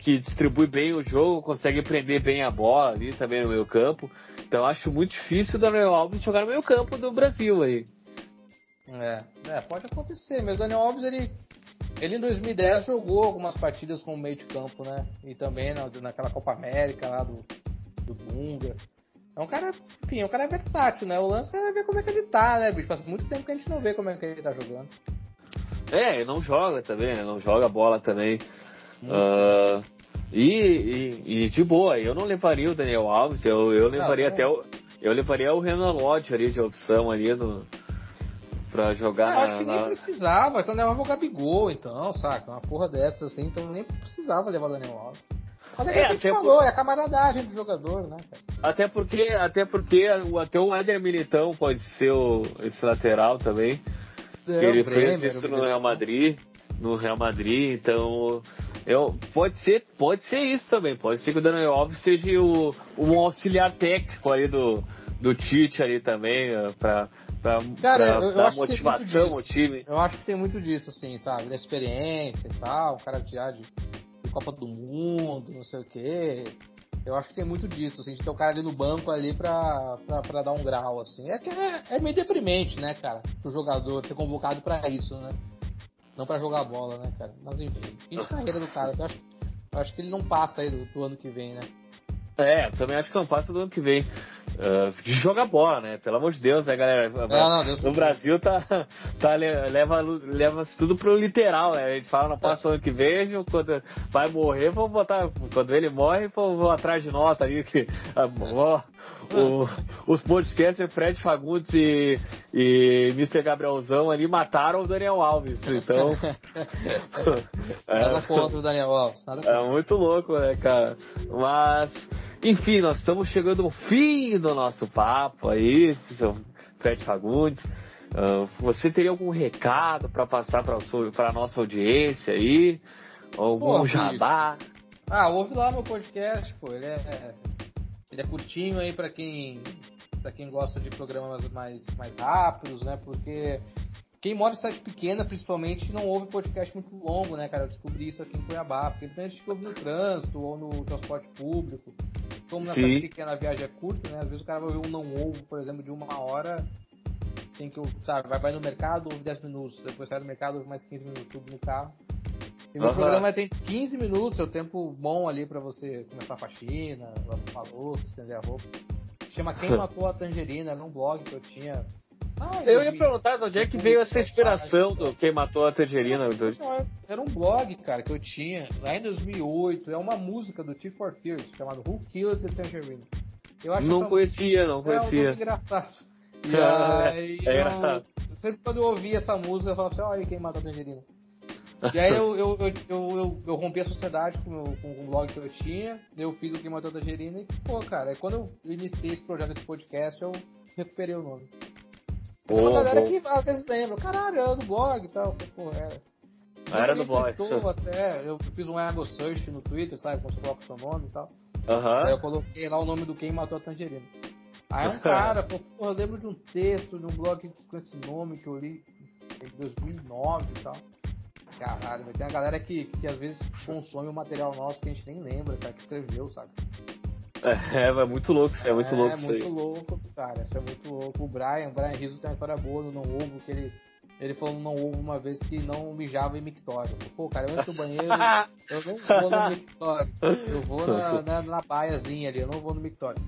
que distribui bem o jogo, consegue prender bem a bola ali também no meio campo. Então acho muito difícil o Daniel Alves jogar no meio campo do Brasil aí. É, é, pode acontecer, mas o Daniel Alves ele, ele em 2010 jogou algumas partidas com meio de campo, né? E também na, naquela Copa América lá do, do Dunga. É um cara, enfim, é um cara versátil, né? O lance é ver como é que ele tá, né, bicho? Faz muito tempo que a gente não vê como é que ele tá jogando. É, ele não joga também, né? Não joga bola também. Uh, e, e, e, de boa, eu não levaria o Daniel Alves, eu, eu levaria não, até o. Eu levaria o Renan Lodge ali de opção ali no, pra jogar. Eu acho que na... nem precisava, então levava o Gabigol, então, saca? Uma porra dessas assim, então nem precisava levar o Daniel Alves. Mas é que é, a gente falou, por... é a camaradagem do jogador, né? Até porque, até porque até o Éder Militão pode ser o, esse lateral também. É, que ele Bremer, fez isso no Real Madrid. No Real Madrid, então eu, pode ser, pode ser isso também. Pode ser que o Daniel Alves seja o, um auxiliar técnico ali do, do Tite ali também, eh, pra, pra, cara, pra eu, eu dar motivação ao time. Eu acho que tem muito disso, assim, sabe? Da experiência e tal, o cara tirar de, de Copa do Mundo, não sei o quê. Eu acho que tem muito disso, assim, de ter o cara ali no banco ali pra, pra, pra dar um grau, assim. É que é, é meio deprimente, né, cara? Pro jogador ser convocado pra isso, né? Não para jogar bola, né, cara? Mas enfim, fim de carreira do cara. Eu acho, eu acho que ele não passa aí do, do, ano que vem, né? É, também acho que não passa do ano que vem. Uh, de jogar bola, né? Pelo amor de Deus, né, galera? Não, não, Deus no Brasil tá, tá, leva, leva tudo pro literal, né? A gente fala, não passa o ano que vem, quando vai morrer, vamos botar. Quando ele morre, vou atrás de nota aí, que. Ó, o, os podcasters Fred Fagundes e, e Mr. Gabrielzão ali mataram o Daniel Alves. Então. nada contra o Daniel Alves. É muito louco, né, cara? Mas, enfim, nós estamos chegando ao fim do nosso papo aí, seu Fred Fagundes. Uh, você teria algum recado para passar para a nossa audiência aí? Algum Pô, jabá? Ah, ouve lá meu podcast, pô. Ele é ele é curtinho aí para quem para quem gosta de programas mais, mais rápidos, né? Porque quem mora em cidade pequena, principalmente, não ouve podcast muito longo, né, cara? Eu descobri isso aqui em Cuiabá, porque a gente ouve no trânsito ou no transporte público. Como na Sim. cidade pequena a viagem é curta, né? Às vezes o cara vai ouvir um não ovo, por exemplo, de uma hora, tem que, sabe, vai, vai no mercado, ouve 10 minutos, depois sai do mercado, ouve mais 15 minutos, tudo no carro. E meu uhum. programa tem 15 minutos, é o tempo bom ali para você começar a faxina, lavar a louça, estender a roupa. Chama Quem Matou a Tangerina, era um blog que eu tinha. Ah, eu ia perguntar de onde é que veio essa inspiração do Quem Matou a Tangerina. Era um blog, cara, que eu tinha lá em 2008. É uma música do T for Fears, chamado Who Killed the Tangerine. Eu acho não conhecia, não conhecia. É um engraçado. E aí, é, é eu, sempre quando eu ouvia essa música, eu falava assim, olha quem matou a Tangerina. E aí eu, eu, eu, eu, eu rompi a sociedade com, meu, com, o blog que eu tinha, eu fiz o Queimador da Gerina e, pô, cara, quando eu iniciei esse projeto, esse podcast, eu recuperei o nome. Tem uma galera que às vezes lembra, caralho, era do blog e tal, pô, era. Ah, era do blog. até, eu fiz um ego search no Twitter, sabe, quando você coloca o seu nome e tal. Uhum. Aí eu coloquei lá o nome do quem matou a Tangerina. Aí um cara, pô, eu lembro de um texto, de um blog com esse nome que eu li em 2009 e tal. Caralho, tem uma galera que, que às vezes consome o um material nosso que a gente nem lembra, cara, que escreveu, sabe? É, é muito louco, isso é muito é, louco. É muito louco, cara, isso é muito louco. O Brian, o Brian Rizzo tem uma história boa no Não Ovo, que ele Ele falou não houve uma vez que não mijava em mictório. Pô, cara, eu entro no banheiro, eu não vou no mictório. Eu vou na, na, na baiazinha ali, eu não vou no mictório.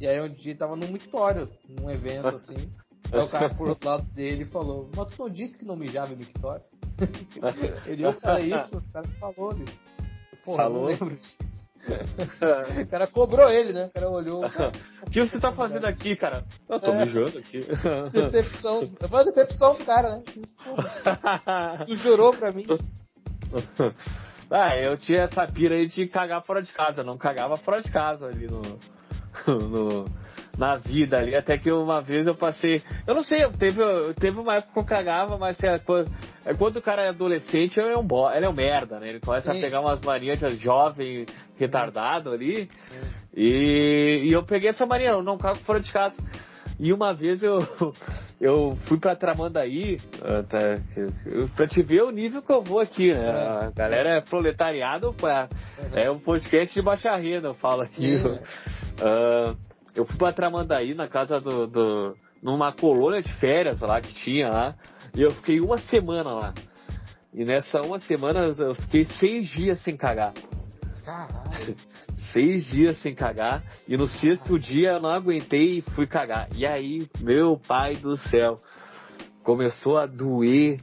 E aí um dia tava num mictório, num evento assim. Aí o cara por outro lado dele falou, mas tu não disse que não mijava em mictório? ele, eu falei isso, o cara falou ali. Porra, Falou? não lembro disso. o cara cobrou ele, né? O cara olhou. O que você tá fazendo aqui, cara? Eu tô É. mijando aqui. Decepção. Uma decepção do cara, né? Tu jurou pra mim. ah, eu tinha essa pira aí de cagar fora de casa. Eu não cagava fora de casa ali no, no- na vida ali. Até que uma vez eu passei. Eu não sei, teve, teve uma época que eu cagava, mas é quando, é quando o cara é adolescente, ele é um, bo, ele é um merda, né? Ele começa Sim. a pegar umas manias de jovem retardado ali. E, e eu peguei essa mania, eu não cago fora de casa. E uma vez eu, eu fui pra Tramandaí, pra te ver o nível que eu vou aqui, né? É. A galera é proletariado, pá. é um podcast de baixa renda, eu falo aqui. Sim. Eu fui pra Tramandaí, na casa do, do. numa colônia de férias lá que tinha lá, e eu fiquei uma semana lá. E nessa uma semana eu fiquei seis dias sem cagar Caralho. seis dias sem cagar e no sexto dia eu não aguentei e fui cagar. E aí, meu pai do céu, começou a doer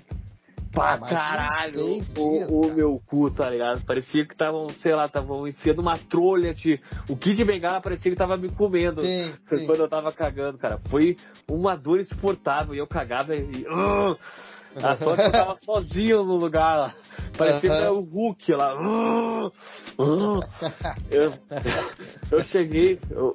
pra caralho o, o meu cu, tá ligado? Parecia que estavam, sei lá, estavam enfiando uma trolha de. O Kid Bengala parecia que tava me comendo. Sim, sim. Quando eu tava cagando, cara. Foi uma dor insuportável. E eu cagava e. Ah! A sorte que eu tava sozinho no lugar lá. Parecia era o Hulk lá. Eu, eu cheguei, eu,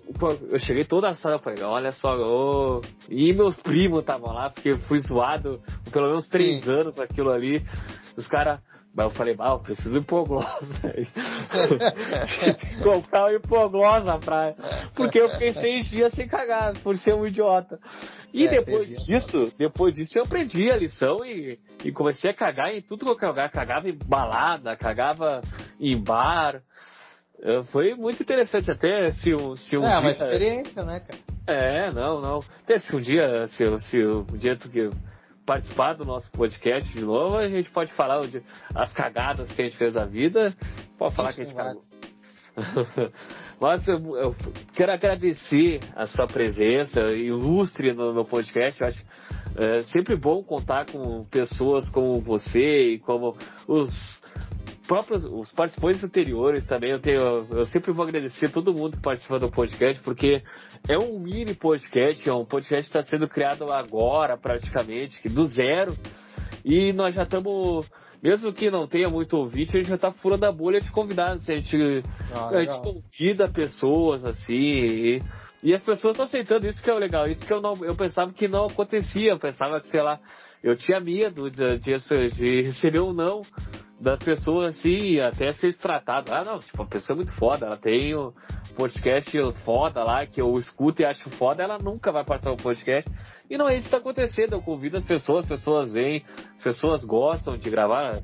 eu cheguei toda a sala, falei, olha só, ô. e meus primos estavam lá, porque eu fui zoado pelo menos três Sim. anos com aquilo ali. Os caras. Mas eu falei, bah, eu preciso de hipoglose. Comprar um hipoglose na praia. Porque eu fiquei seis dias sem cagar, por ser um idiota. E É, depois disso, depois disso eu aprendi a lição e, e comecei a cagar em tudo que eu cagava. Cagava em balada, cagava em bar. Foi muito interessante até se um, se um É, uma dia- experiência, né, cara? é, não, não. Até se um dia, se, se um dia tu que participar do nosso podcast de novo, a gente pode falar onde, as cagadas que a gente fez na vida. Pode falar que a Isso, gente cagou. Mas eu, eu quero agradecer a sua presença ilustre no, no podcast. Eu acho é, sempre bom contar com pessoas como você e como os próprios os participantes anteriores também. Eu, tenho, eu sempre vou agradecer todo mundo que participa do podcast, porque é um mini podcast, é um podcast que está sendo criado agora, praticamente, que do zero. E nós já estamos, mesmo que não tenha muito ouvinte, a gente já está furando a bolha de convidados. A gente Ah, a gente convida pessoas assim e, e as pessoas estão aceitando isso que é o legal isso que eu não eu pensava que não acontecia eu pensava que sei lá eu tinha medo de, de, de receber um não das pessoas assim até ser tratado. Ah não tipo a pessoa é muito foda ela tem um podcast foda lá que eu escuto e acho foda ela nunca vai participar do podcast. E não é isso que está acontecendo eu convido as pessoas as pessoas vêm as pessoas gostam de gravar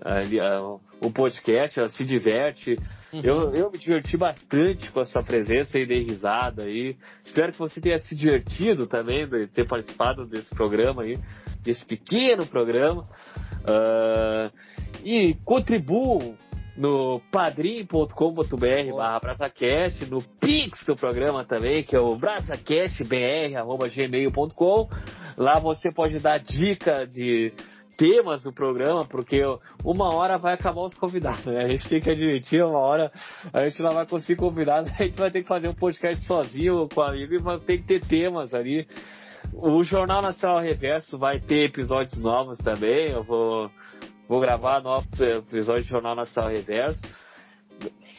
ah, o podcast ela se diverte. Eu, eu me diverti bastante com a sua presença e dei risada aí. Espero que você tenha se divertido também de ter participado desse programa aí, desse pequeno programa. Ah, e contribuam no padrim.com.br barra BrasaCast, no Pix do programa também, que é o brasacastbr.gmail.com. Lá você pode dar dica de temas do programa, porque uma hora vai acabar os convidados, né? A gente tem que admitir, uma hora a gente não vai conseguir convidados, a gente vai ter que fazer um podcast sozinho com amigo e vai ter que ter temas ali. O Jornal Nacional Reverso vai ter episódios novos também, eu vou, vou gravar novos episódios do Jornal Nacional Reverso.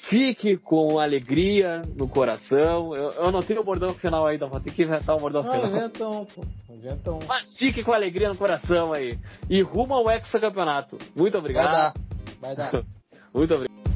Fique com alegria no coração. Eu, eu não tenho o bordão final ainda, vou ter que inventar um bordão final. inventa um, pô. Inventa um. Mas fique com alegria no coração aí. E rumo ao hexacampeonato. Muito Vai obrigado. dar. Vai dar. Muito obrigado.